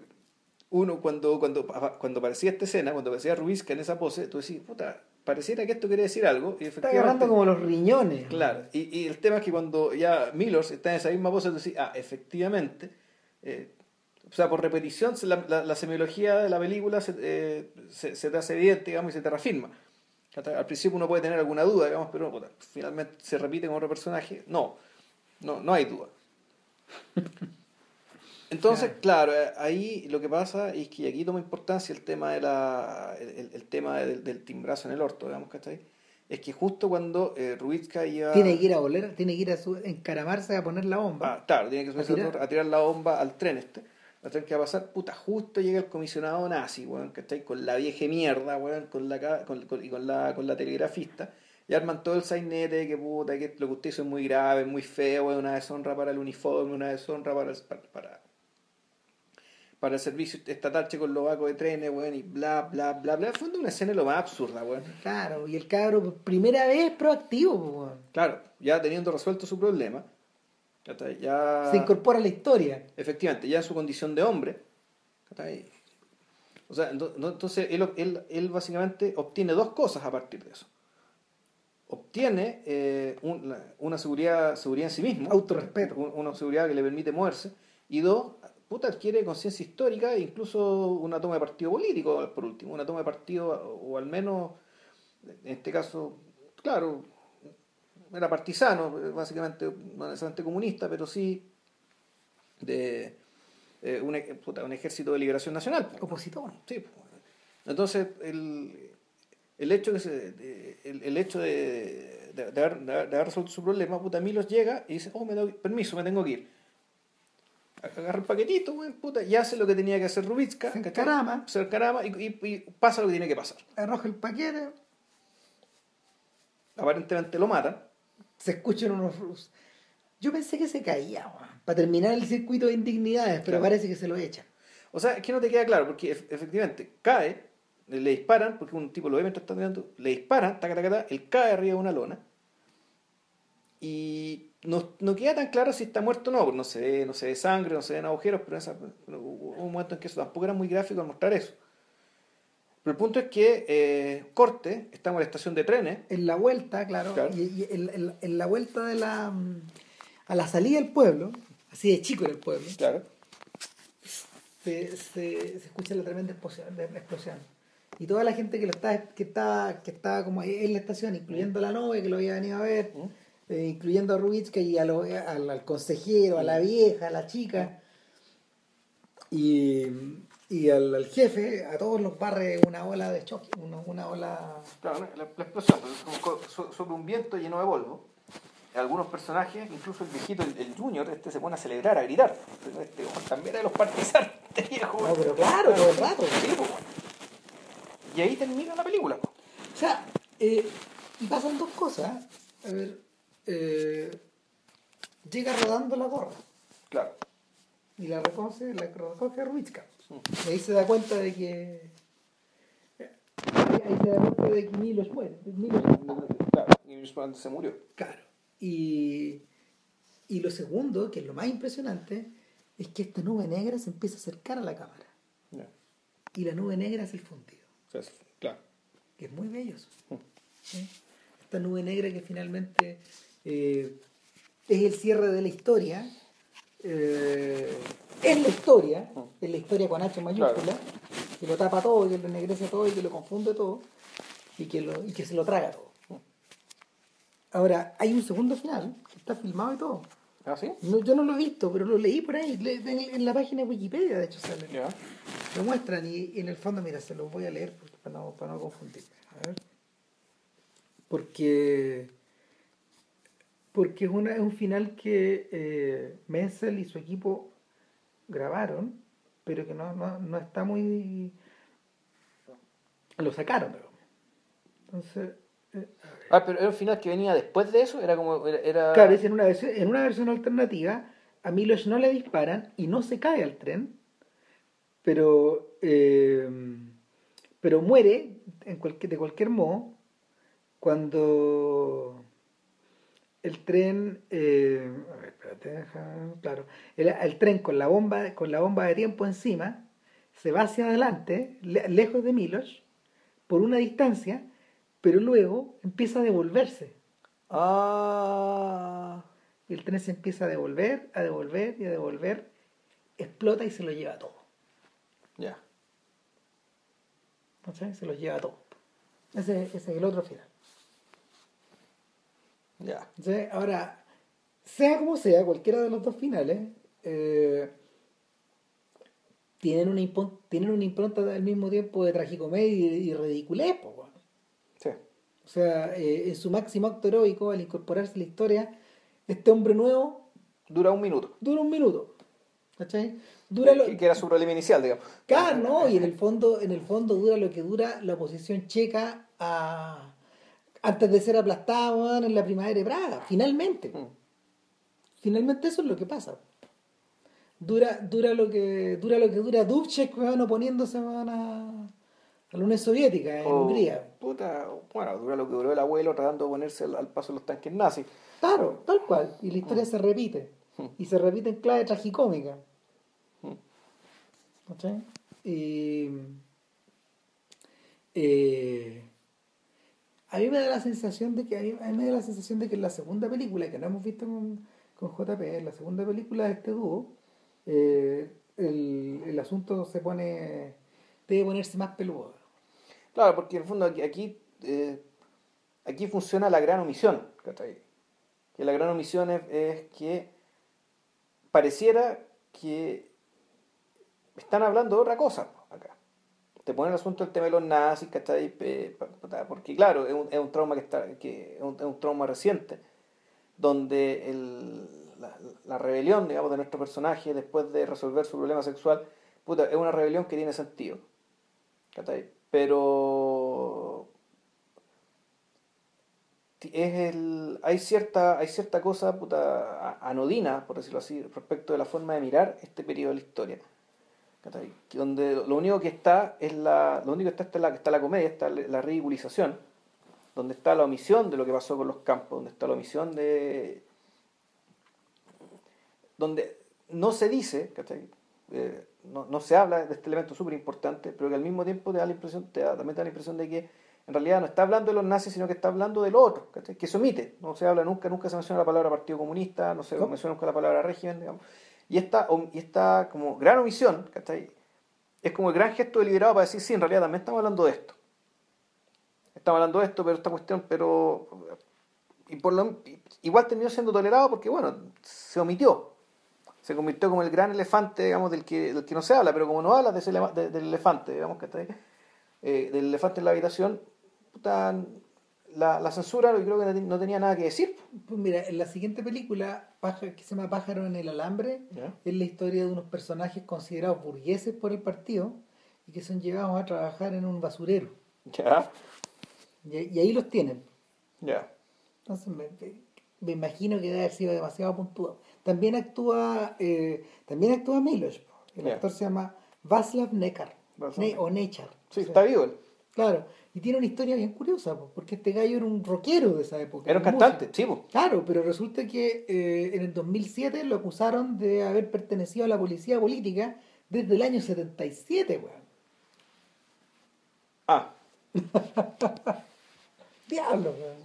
uno cuando, cuando, cuando aparecía esta escena, cuando aparecía Rubitska en esa pose, tú decís, puta, pareciera que esto quiere decir algo. Y está agarrando como los riñones. Claro, y, y, el tema es que cuando ya Milos está en esa misma pose, tú dices, ah, efectivamente, eh, o sea, por repetición, la, la, semiología de la película se, eh, se, te hace evidente, digamos, y se te reafirma. Al principio uno puede tener alguna duda, digamos, pero finalmente se repite con otro personaje. No, no, no hay duda. Entonces, claro. Eh, ahí lo que pasa es que aquí toma importancia el tema de la el, tema del, timbrazo en el orto, digamos, ¿cachai? Es que justo cuando eh, Rubitska iba... Tiene que ir a volver, tiene que ir a su, encaramarse a poner la bomba. Ah, claro, tiene que subirse a tirar. a tirar la bomba al tren este. La tren que va a pasar, puta, justo llega el comisionado nazi, weón, ¿cachai? Con la vieja mierda, weón, con la, con, y con la, con la telegrafista y arman todo el sainete que puta, que lo que usted hizo es muy grave, muy feo, una deshonra para el uniforme, una deshonra para, para, para el servicio estatal checoslovaco de trenes, weón, y bla, bla, bla, bla. Fue una escena lo más absurda, weón. Claro, y el cabro, primera vez proactivo, weón. Claro, ya teniendo resuelto su problema, ya... Se incorpora a la historia. Efectivamente, ya en su condición de hombre. O sea, entonces él, él, él básicamente obtiene dos cosas a partir de eso obtiene eh, una seguridad, seguridad en sí mismo. Autorrespeto. Una seguridad que le permite moverse. Y dos, puta, adquiere conciencia histórica e incluso una toma de partido político, por último, una toma de partido, o al menos, en este caso, claro, era partisano, básicamente, no necesariamente comunista, pero sí de eh, un, un, ejército de liberación nacional. Opositor. Sí. Entonces, el, el hecho, que se, el, hecho de, de, haber, de, haber, resuelto su problema, puta, Milos llega y dice, oh, me doy permiso, me tengo que ir. Agarra el paquetito, güey, puta, y hace lo que tenía que hacer Rubitska. Se encarama. Se encarama y, y, pasa lo que tiene que pasar. Arroja el paquete. Aparentemente lo matan. Se escuchan unos... Yo pensé que se caía, para terminar el circuito de indignidades, pero parece que se lo echan. O sea, es que no te queda claro, porque efectivamente cae, le disparan, porque un tipo lo ve mientras está mirando, le disparan, taca, taca, taca, él cae arriba de una lona y no, no, queda tan claro si está muerto o no, porque no se ve, no se ve sangre, no se ven agujeros, pero, esa, hubo un momento en que eso tampoco era muy gráfico al mostrar eso. Pero el punto es que eh, Corte, estamos en la estación de trenes. En la vuelta, claro, y, en, la vuelta de la a la salida del pueblo, así de chico en el pueblo, claro. se, se, se escucha la tremenda explosión y toda la gente que lo está que está que estaba como en la estación incluyendo la novia que lo había venido a ver eh, incluyendo a Rubitsky y al, al, consejero a la vieja a la chica y, y al, jefe a todos los barre una ola de choque una, una ola claro la, explosión sobre un viento lleno de polvo algunos personajes, incluso el viejito, el, junior, este se pone a celebrar, a gritar. Este también era de los partisanos, viejo. No, pero claro, todo el rato. Sí, pues, y ahí termina la película. O sea, eh, y pasan dos cosas. A ver, eh, llega rodando la gorra. Claro. Y la recoge, la recoge Rubitska. Y ahí se da cuenta de que. Ahí se da cuenta de que Milos muere. Milos claro, Milos se murió. Claro. Y, y lo segundo, que es lo más impresionante, es que esta nube negra se empieza a acercar a la cámara. Y la nube negra es el fundido claro. Que es muy bello mm. Esta nube negra que finalmente eh, es el cierre de la historia. Eh, es la historia, es la historia con H mayúscula, que lo tapa todo, que lo ennegrece todo y que lo confunde todo y que, lo, y que se lo traga todo. Ahora, hay un segundo final, que está filmado y todo. ¿Ah, sí? yo no lo he visto, pero lo leí por ahí, en, la página de Wikipedia, de hecho sale. Lo muestran y, en el fondo, mira, se los voy a leer para, no, para no confundir. A ver. Porque, porque es, una, es un final que eh, Menzel y su equipo grabaron, pero que no, no, no está muy... Lo sacaron, pero. Entonces Ah, pero era un final que venía después de eso, era como. Era, Claro, es en una, versión, en una versión alternativa, a Milos no le disparan y no se cae al tren, pero. Eh, pero muere en cualquier, de cualquier modo cuando el tren eh, a ver, espérate, claro el, tren con la bomba con la bomba de tiempo encima se va hacia adelante lejos de Milos por una distancia pero luego empieza a devolverse. Ah. Y el tren se empieza a devolver, a devolver y a devolver, explota y se lo lleva todo. Ya. ¿No sé? Se lo lleva todo. Ese, ese es el otro final. Ya. ¿Sí? Ahora, sea como sea, cualquiera de los dos finales, eh, tienen, una tienen una impronta al mismo tiempo de tragicomedia y, y ridiculez, po. Sí. O sea, eh, en su máximo acto heroico, al incorporarse a la historia, este hombre nuevo Dura un minuto. dura un minuto. ¿Cachai? Dura lo, Que, que era su problema inicial, digamos. Claro, no, y en el fondo, en el fondo dura lo que dura la oposición checa a antes de ser aplastada en la primavera de Praga, finalmente. Mm. Finalmente eso es lo que pasa. Dura, dura lo que dura lo que dura Dubček weón, oponiéndose weón, a, a la Unión Soviética en O, Hungría. Puta, bueno, dura lo que duró el abuelo tratando de ponerse al, al paso de los tanques nazis. Claro, tal cual. Y la historia se repite. Y se repite en clave tragicómica. Mm. ¿Cachai? Y. eh, a mí me da la sensación de que a mí, me da la sensación de que en la segunda película que no hemos visto con, con JP, en la segunda película de este dúo, eh, el, el asunto se pone debe ponerse más peludo. Claro, porque en el fondo aquí, aquí, eh, aquí funciona la gran omisión. ¿cachai? Que la gran omisión es, es que pareciera que están hablando de otra cosa. Te ponen el asunto del tema de los nazis, ¿cachai? Eh, Porque claro, es un, trauma que está, que es un, trauma reciente, donde el, la, rebelión, digamos, de nuestro personaje después de resolver su problema sexual, es una rebelión que tiene sentido. Pero es el, hay cierta hay cierta cosa puta, anodina, por decirlo así, respecto de la forma de mirar este periodo de la historia. Donde lo único que está es la lo único que está, está la, está la comedia, está la ridiculización, donde está la omisión de lo que pasó con los campos, donde está la omisión de donde no se dice. Eh, no, no se habla de este elemento súper importante, pero que al mismo tiempo te da la impresión, te da, también te da la impresión de que en realidad no está hablando de los nazis, sino que está hablando de lo otro, ¿cachai? que se omite, no se habla nunca, nunca se menciona la palabra Partido Comunista, no se menciona nunca la palabra régimen, digamos. Y esta, y esta como gran omisión, ¿cachai? es como el gran gesto deliberado para decir, sí, en realidad también estamos hablando de esto. Estamos hablando de esto, pero esta cuestión, pero... Y por lo, igual terminó siendo tolerado porque, bueno, se omitió se convirtió como el gran elefante, digamos, del que, del que no se habla, pero como no habla de ese de- del elefante, digamos, ahí, eh, del elefante en la habitación, puta, la, la censura yo creo que no tenía nada que decir. Pues mira, en la siguiente película, que se llama Pájaro en el Alambre, es la historia de unos personajes considerados burgueses por el partido y que son llevados a trabajar en un basurero. Ya, Y, y ahí los tienen. ya. Entonces me, me imagino que debe haber sido demasiado puntuado. También actúa, eh, también actúa Milos. El Ya. actor se llama Václav Nekar. Ne- o Nechar. Sí, O sea, está vivo. Claro. Y tiene una historia bien curiosa, po, porque este gallo era un rockero de esa época. Era un músico. cantante, sí. Claro, pero resulta que eh, en el 2007 lo acusaron de haber pertenecido a la policía política desde el año 77, weón. Ah, Diablo, weón.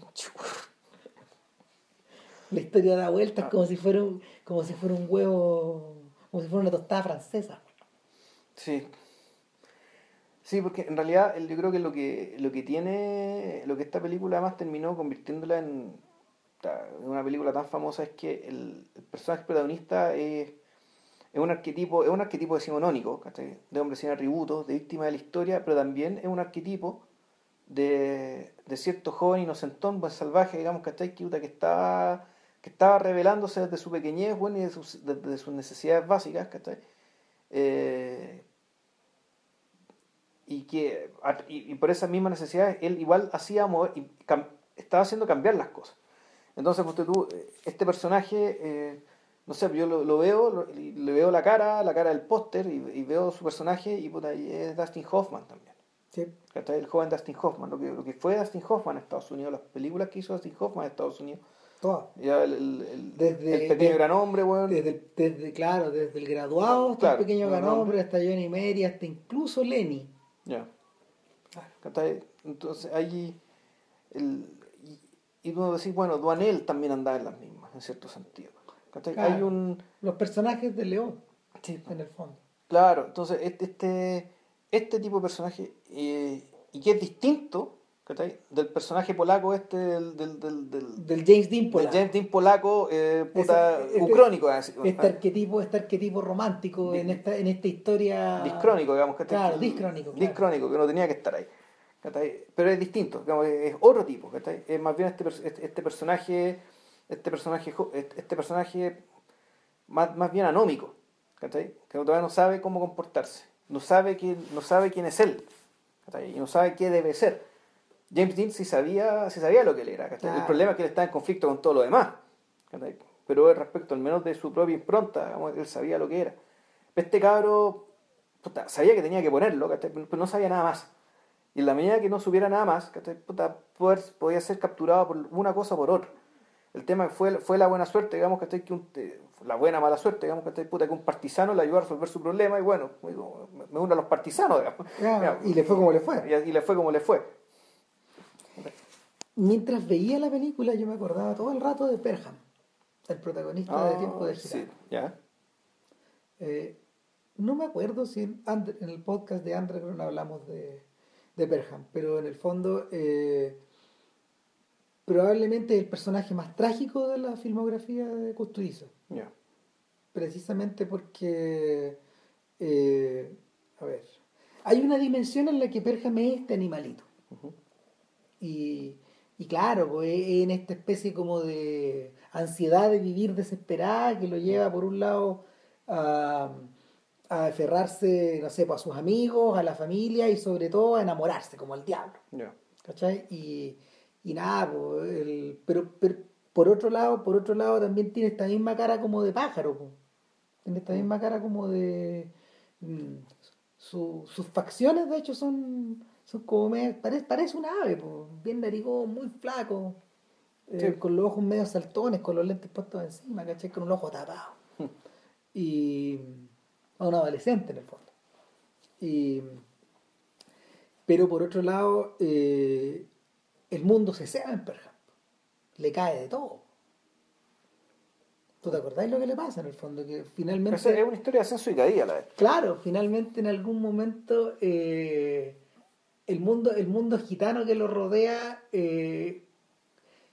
La historia da vueltas como si fuera un, como si fuera un huevo, como si fuera una tostada francesa. sí. Sí, porque en realidad yo creo que lo que lo que tiene, lo que esta película además terminó convirtiéndola en, una película tan famosa es que el, personaje protagonista es, es un arquetipo, es un arquetipo decimonónico, ¿cachai? de hombre sin atributos, de víctima de la historia, pero también es un arquetipo de, de cierto joven inocentón, buen salvaje, digamos, ¿cachai? Que, que estaba que estaba revelándose desde su pequeñez, bueno, y de sus, desde sus necesidades básicas, ¿cachai? Eh, y que y, y por esas mismas necesidades él igual hacía mover y cam- estaba haciendo cambiar las cosas entonces pues tú eh, este personaje eh, no sé yo lo, lo veo lo- le veo la cara la cara del póster y, y veo su personaje y, puta, y es Dustin Hoffman también Sí. el joven Dustin Hoffman lo que, lo que fue Dustin Hoffman en Estados Unidos las películas que hizo Dustin Hoffman en Estados Unidos Todas. ya el, el, el- Desde- el pequeño de- gran hombre weón. Desde, desde, claro, desde el graduado hasta Claro, el pequeño gran hombre, hasta Johnny Mary, hasta incluso Lenny. Ya. Entonces allí el, y, y uno decir, bueno, Duanel también andaba en las mismas, en cierto sentido. Hay un Los personajes de León, sí, en el fondo. claro, entonces este, este, este tipo de personaje eh, y que es distinto. Del personaje polaco este, del, del, del, del, Del James Dean del polaco. James Dean polaco, eh, puta, Ese- este- ucrónico, así, Este arquetipo, este arquetipo romántico en esta, en esta historia. discrónico, digamos, ¿cachai? Claro, Que- discrónico, claro. discrónico, que no tenía que estar ahí. Pero es distinto, digamos, es otro tipo. Es más bien este, este, este personaje, este personaje, este este personaje más, más bien anómico. Que todavía no sabe cómo comportarse, no sabe quién, no sabe quién es él. Y no sabe qué debe ser. James Dean sí sabía, sí sabía lo que él era. El problema es que él está en conflicto con todo lo demás. Pero respecto al menos de su propia impronta, digamos, él sabía lo que era. Este cabro puta, sabía que tenía que ponerlo, pero no sabía nada más. Y en la medida que no supiera nada más. Puta, podía ser capturado por una cosa o por otra. El tema fue, fue la buena suerte, digamos. Que un- eh, la buena mala suerte, digamos, ¿cachai? Puta, que un partisano le ayudó a resolver su problema y bueno, me- me uno a los partisanos, digamos. Ah, Digamos, y le fue como le fue. Y, y le fue como le fue. Mientras veía la película, yo me acordaba todo el rato de Perham, el protagonista de Tiempo de Ah, Sí, Girar. ya. Eh, no me acuerdo si en, en el podcast de Underground hablamos de, de Perham, pero en el fondo eh, probablemente el personaje más trágico de la filmografía de Custurizo, ya. precisamente porque, eh, a ver, hay una dimensión en la que Perham es este animalito. Y, y claro, pues, es en esta especie como de ansiedad de vivir desesperada que lo lleva por un lado a, a aferrarse, no sé, pues, a sus amigos, a la familia y sobre todo a enamorarse, como el diablo. ¿Cachai? Y, y nada, pues, el- pero, pero por otro lado, por otro lado también tiene esta misma cara como de pájaro, pues. tiene esta misma cara como de mm, su- sus facciones de hecho son, son como me- parece, parece un ave, pues, bien narigón, muy flaco, eh, Sí. con los ojos medio saltones, con los lentes puestos encima, ¿cachai? Con un ojo tapado. y a un adolescente en el fondo. Y, pero por otro lado, eh, el mundo se ceba en Perham. Le cae de todo. ¿Tú te acordás lo que le pasa en el fondo? Que finalmente... es una historia de ascenso y caída a la vez. Claro, finalmente en algún momento eh, el, mundo, el mundo gitano que lo rodea eh,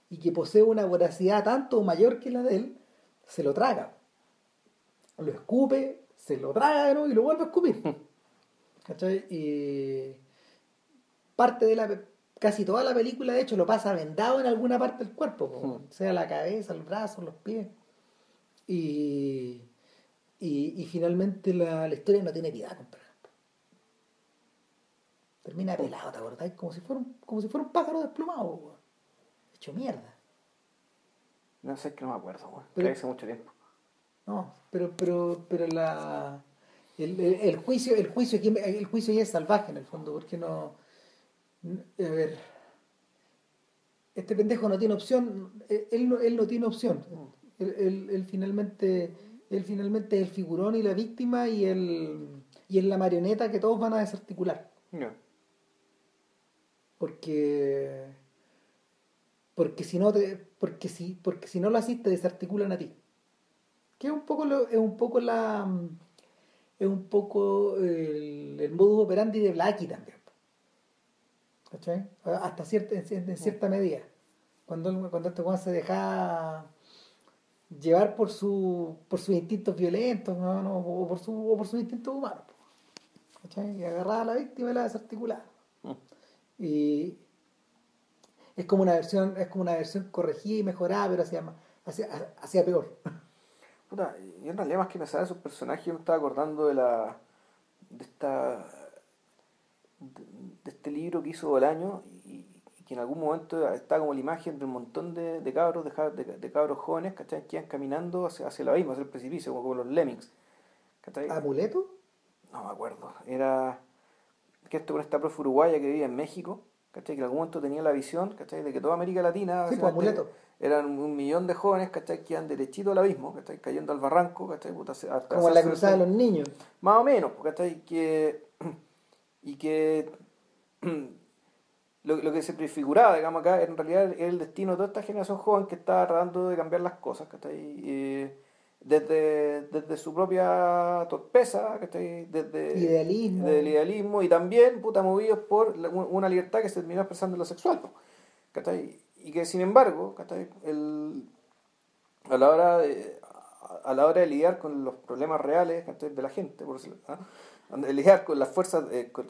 y que posee una voracidad tanto o mayor que la de él, se lo traga. Lo escupe, se lo traga de nuevo y lo vuelve a escupir. ¿Cachai? Y parte de la casi toda la película de hecho lo pasa vendado en alguna parte del cuerpo, po, Hmm. sea la cabeza, el brazo, los pies. Y, y, y finalmente la, la historia no tiene piedad Perham. Termina pelado, ¿te acordás? Como si fuera un, como si fuera un pájaro desplumado, weón. hecho mierda. No sé, es que no me acuerdo, weón. Pero- hace mucho tiempo. No, pero, pero, pero la el, el- el juicio, el juicio aquí, el juicio ya es salvaje en el fondo, porque no, a ver, este pendejo no tiene opción, él, él no, él no tiene opción. Él, él- él finalmente, él finalmente es el figurón y la víctima y el y es la marioneta que todos van a desarticular. Ya. Porque porque si no te, porque si, porque si no lo haces te desarticulan a ti. Que es un poco lo, es un poco la es un poco el, el modus operandi de Blackie también. ¿Cachai? Hasta cierta, en, en cierta medida. Cuando, cuando este se deja llevar por su por sus instintos violentos ¿no? No, o por su o por sus instintos humanos ¿cachai? y agarraba a la víctima y la desarticulaba Mm. Y es como una versión es como una versión corregida y mejorada pero hacía más- hacía, hacía peor Puta, y en realidad más que pensar en esos personajes, yo me estaba acordando de la. de esta. de, de este libro que hizo Bolaño y, y que en algún momento está como la imagen de un montón de, de cabros, de, de, de cabros jóvenes, ¿cachai? Que iban caminando hacia, hacia el abismo, hacia el precipicio, como, como los lemmings. ¿cachai? amuleto No me acuerdo. Era. Que esto con esta profe uruguaya que vivía en México, ¿cachai? Que en algún momento tenía la visión, ¿cachai? De que toda América Latina. Sí, pues. Eran un millón de jóvenes, ¿cachai? Que iban derechito al abismo, ¿cachai? Cayendo al barranco, ¿cachai? Puta, hasta- como en la cruzada de los niños Más o menos, ¿cachai? Que. Y que. Lo, lo que se prefiguraba, digamos, acá, en realidad era el destino de toda esta generación joven que estaba tratando de cambiar las cosas, ¿cachai? Eh, desde, desde su propia torpeza, ¿cachai? Desde Idealismo. del idealismo y también, puta, movidos por la- una libertad que se terminó expresando en lo sexual, ¿cachai? Y que sin embargo, ¿cachai? El, a la hora de a- la hora de lidiar con los problemas reales ¿cachai? de la gente, por decirlo, ¿ah? de lidiar con las fuerzas, eh, con-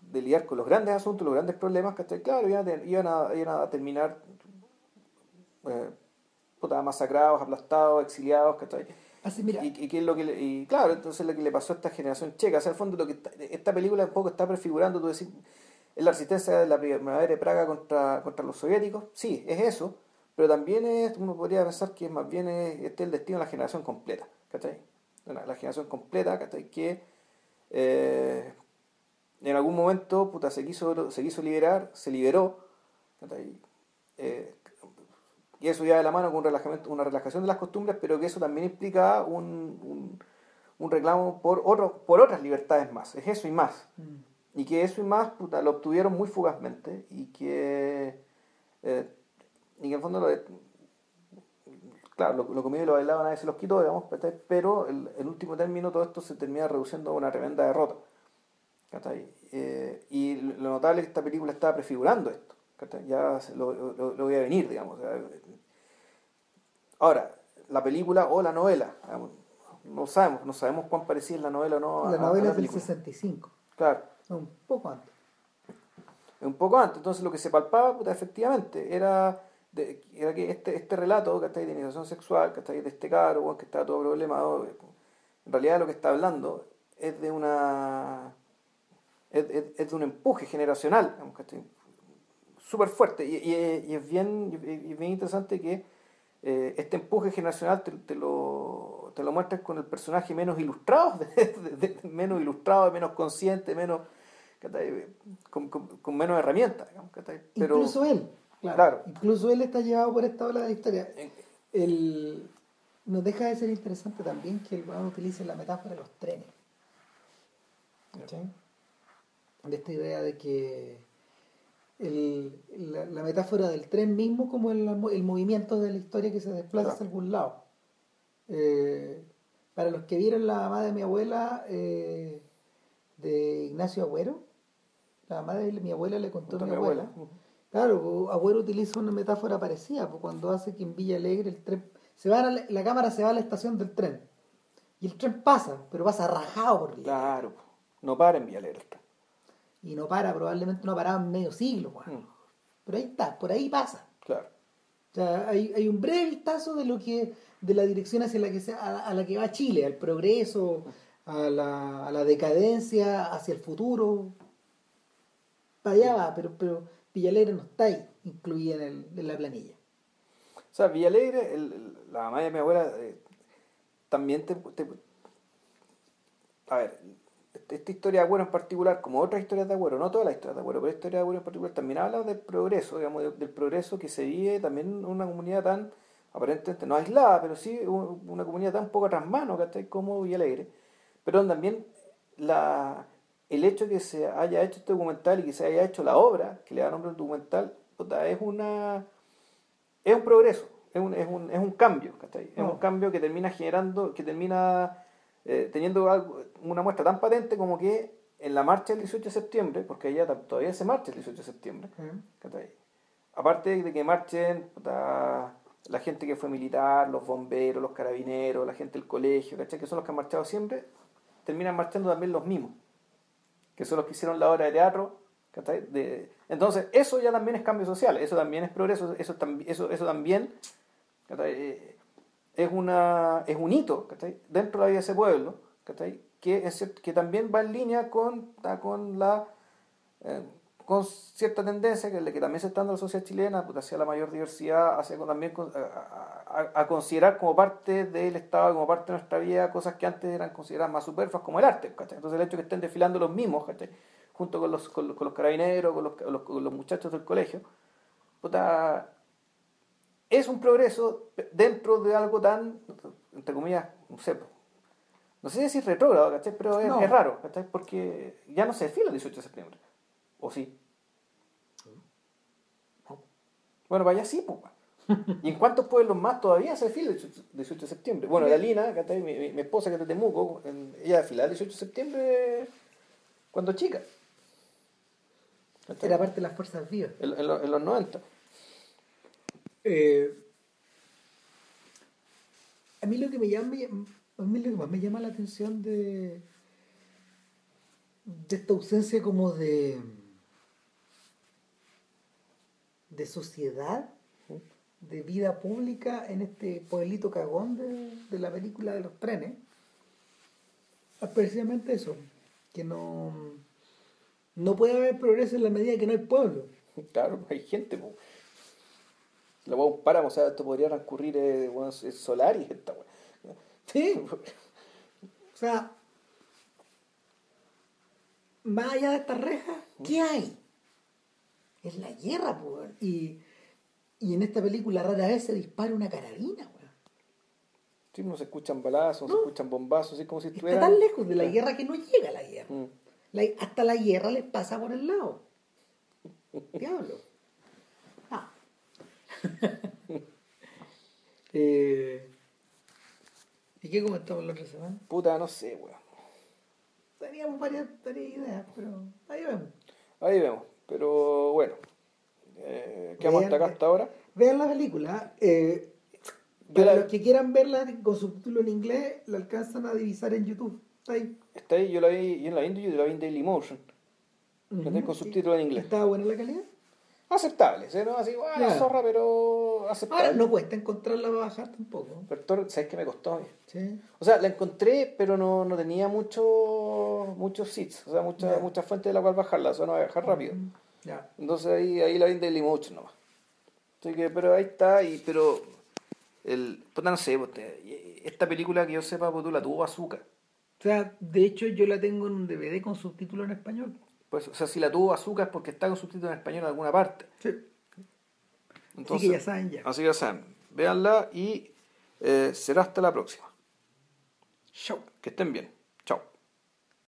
de lidiar con los grandes asuntos, los grandes problemas, ¿cachai? claro, iban a, iban a, iban a terminar eh, puta, masacrados, aplastados, exiliados, ¿cachai? Así, mira, Y, y es lo que le- y claro, entonces lo que le pasó a esta generación checa, o sea, al fondo lo que está- esta película un poco está prefigurando, tú decís, es la resistencia de la primavera de Praga contra, contra los soviéticos, sí, es eso, pero también es, uno podría pensar que más bien es, este es el destino de la generación completa, ¿cachai? La, la generación completa, ¿cachai? Que eh, en algún momento, puta, se quiso, se quiso liberar, se liberó, ¿cachai? Eh, y eso ya de la mano con un relajamiento, una relajación de las costumbres, pero que eso también implica un, un, un reclamo por, otro, por otras libertades más. Es eso y más. mm, Y que eso y más puta, lo obtuvieron muy fugazmente y que, eh, y que en el fondo lo claro, lo, lo comido y lo bailado nadie se los quitó, digamos, pero el- en último término todo esto se termina reduciendo a una tremenda derrota. Eh, y lo notable es que esta película estaba prefigurando esto. Ya lo, lo, lo voy a venir, digamos. ahora, la película o la novela, digamos, no sabemos, no sabemos cuán parecida es la novela o no. a- la a novela es del película. 65, Claro. un poco antes. un poco antes. Entonces lo que se palpaba, puta, efectivamente, era, de- era que este, este relato que de iniciación sexual, que de este caro, que está todo problemado, en realidad lo que está hablando es de una es, es- es de un empuje generacional, digamos. Súper fuerte. Y, y- y es bien, y es bien interesante que eh, este empuje generacional te, te lo, te lo muestras con el personaje menos ilustrado, de- de- de- menos ilustrado, menos consciente, menos. Con, con- con menos herramientas. incluso él, claro, Claro. Incluso él está llevado por esta ola de la historia. El, no deja de ser interesante también que el weón utilice la metáfora de los trenes. ¿Cachai? De esta idea de que el- la, la metáfora del tren mismo como el, el movimiento de la historia que se desplaza hacia algún lado. Eh, para los que vieron la mamá de mi abuela eh, de Ignacio Agüero, la mamá de mi abuela le contó a mi abuela. Claro, Agüero utiliza una metáfora parecida, pues cuando hace que en Villa Alegre el tren se va a la, la cámara se va a la estación del tren y el tren pasa, pero pasa rajado por Villa Claro, no para en Villalegre. está. Y no para, probablemente no ha parado en medio siglo. Mm, pero ahí está, por ahí pasa. Claro. O sea, hay, hay un breve vistazo de lo que de la dirección hacia la que se, a, a la que va Chile, al progreso, a la, a la decadencia, hacia el futuro. Para allá va, pero, pero Villalegre no está ahí, incluida en, el- en la planilla. O sea, Villalegre, el- la mamá de mi abuela, eh, también te, te- A ver, esta historia de Agüero en particular, como otras historias de Agüero, no todas las historias de Agüero, pero esta historia de Agüero en particular también habla del progreso, digamos, de- del progreso que se vive también en una comunidad tan, aparentemente no aislada, pero sí un- una comunidad tan poco tras mano, ¿cachai? Como Villalegre. Pero también la, el hecho que se haya hecho este documental y que se haya hecho la obra, que le da nombre al documental, puta, es una es un progreso, es un, es un, es un cambio, ¿cachai? Es No. un cambio que termina generando, que termina eh, teniendo algo, una muestra tan patente como que en la marcha del 18 de septiembre, porque allá todavía se marcha el 18 de septiembre. Aparte de que marchen puta, la gente que fue militar, los bomberos, los carabineros, la gente del colegio, ¿cachai? Que son los que han marchado siempre, terminan marchando también los mismos, que son los que hicieron la obra de teatro, ¿cachai? De, entonces, eso ya también es cambio social, eso también es progreso, eso, eso, eso también ¿cachai? Es, una, es un hito dentro de la vida de ese pueblo. Que, también va en línea con, con la eh, con cierta tendencia que, que también se está dando la sociedad chilena puta, hacia la mayor diversidad, hacia también a, considerar como parte del Estado, como parte de nuestra vida, cosas que antes eran consideradas más superfluas como el arte. Entonces el hecho de que estén desfilando los mismos, junto con los, con, los- con los carabineros, con los, los muchachos del colegio, puta, es un progreso dentro de algo tan, entre comillas, no sé, no sé si decir retrógrado, ¿cachai? Pero es, No. es raro, ¿cachai? Porque ya no se desfila el 18 de septiembre. ¿O sí? Bueno, vaya sí, pues. ¿Y en cuántos pueblos más todavía se desfila el 18 de septiembre? Bueno, la Lina, mi, mi, mi, esposa que es de Temuco, ella desfila el 18 de septiembre cuando chica. Era parte de las fuerzas vivas. En, los 90. Eh, a mí lo que me llama, a mí lo que más me llama la atención de, de esta ausencia como de de sociedad, de vida pública en este pueblito cagón de, la película de los trenes, es precisamente eso, que no, no puede haber progreso en la medida que no hay pueblo. Claro, hay gente. La hueá un páramo, o sea, esto podría transcurrir eh, solar y esta Sí. o sea, más allá de estas rejas, ¿qué hay? Es la guerra, pues. Y, y en esta película rara vez se dispara una carabina, weón. Sí, no se escuchan balazos, no, se escuchan bombazos, así como si estuvieran... Está tan lejos de la guerra que no llega la guerra. Mm. hasta la guerra les pasa por el lado. Diablo. Eh, ¿Y qué comentamos la otra semana? Puta, no sé, weón. Teníamos varias, ideas, pero ahí vemos. Ahí vemos. Pero bueno, eh, ¿qué vamos acá hasta ahora? Vean la película. Eh, para los que quieran verla con subtítulo en inglés, la alcanzan a divisar en YouTube. Está ahí. Está ahí, yo la vi, yo la vi, yo la vi en Dailymotion. Con subtítulo en inglés. ¿Estaba buena la calidad? Aceptable, ¿no? Así, bueno, la zorra, pero aceptable. Ahora no cuesta encontrarla para bajar tampoco. Pero, ¿sabes qué me costó? Sí. O sea, la encontré, pero no, no tenía mucho, muchos seats, o sea, mucha, mucha fuente de la cual bajarla, o sea, no voy a bajar rápido. Ya. Entonces ahí, ahí la en Dailymotion nomás. Así que, pero ahí está, y, pero, el, pues no sé, pues, esta película que yo sepa, pues tú la tuvo azúcar. O sea, de hecho yo la tengo en un DVD con subtítulos en español. Pues, o sea, si la tuvo azúcar es porque está con subtítulos en español en alguna parte. Sí. así que ya saben ya. Así que ya saben. Véanla y eh, será hasta la próxima. Chao. Que estén bien.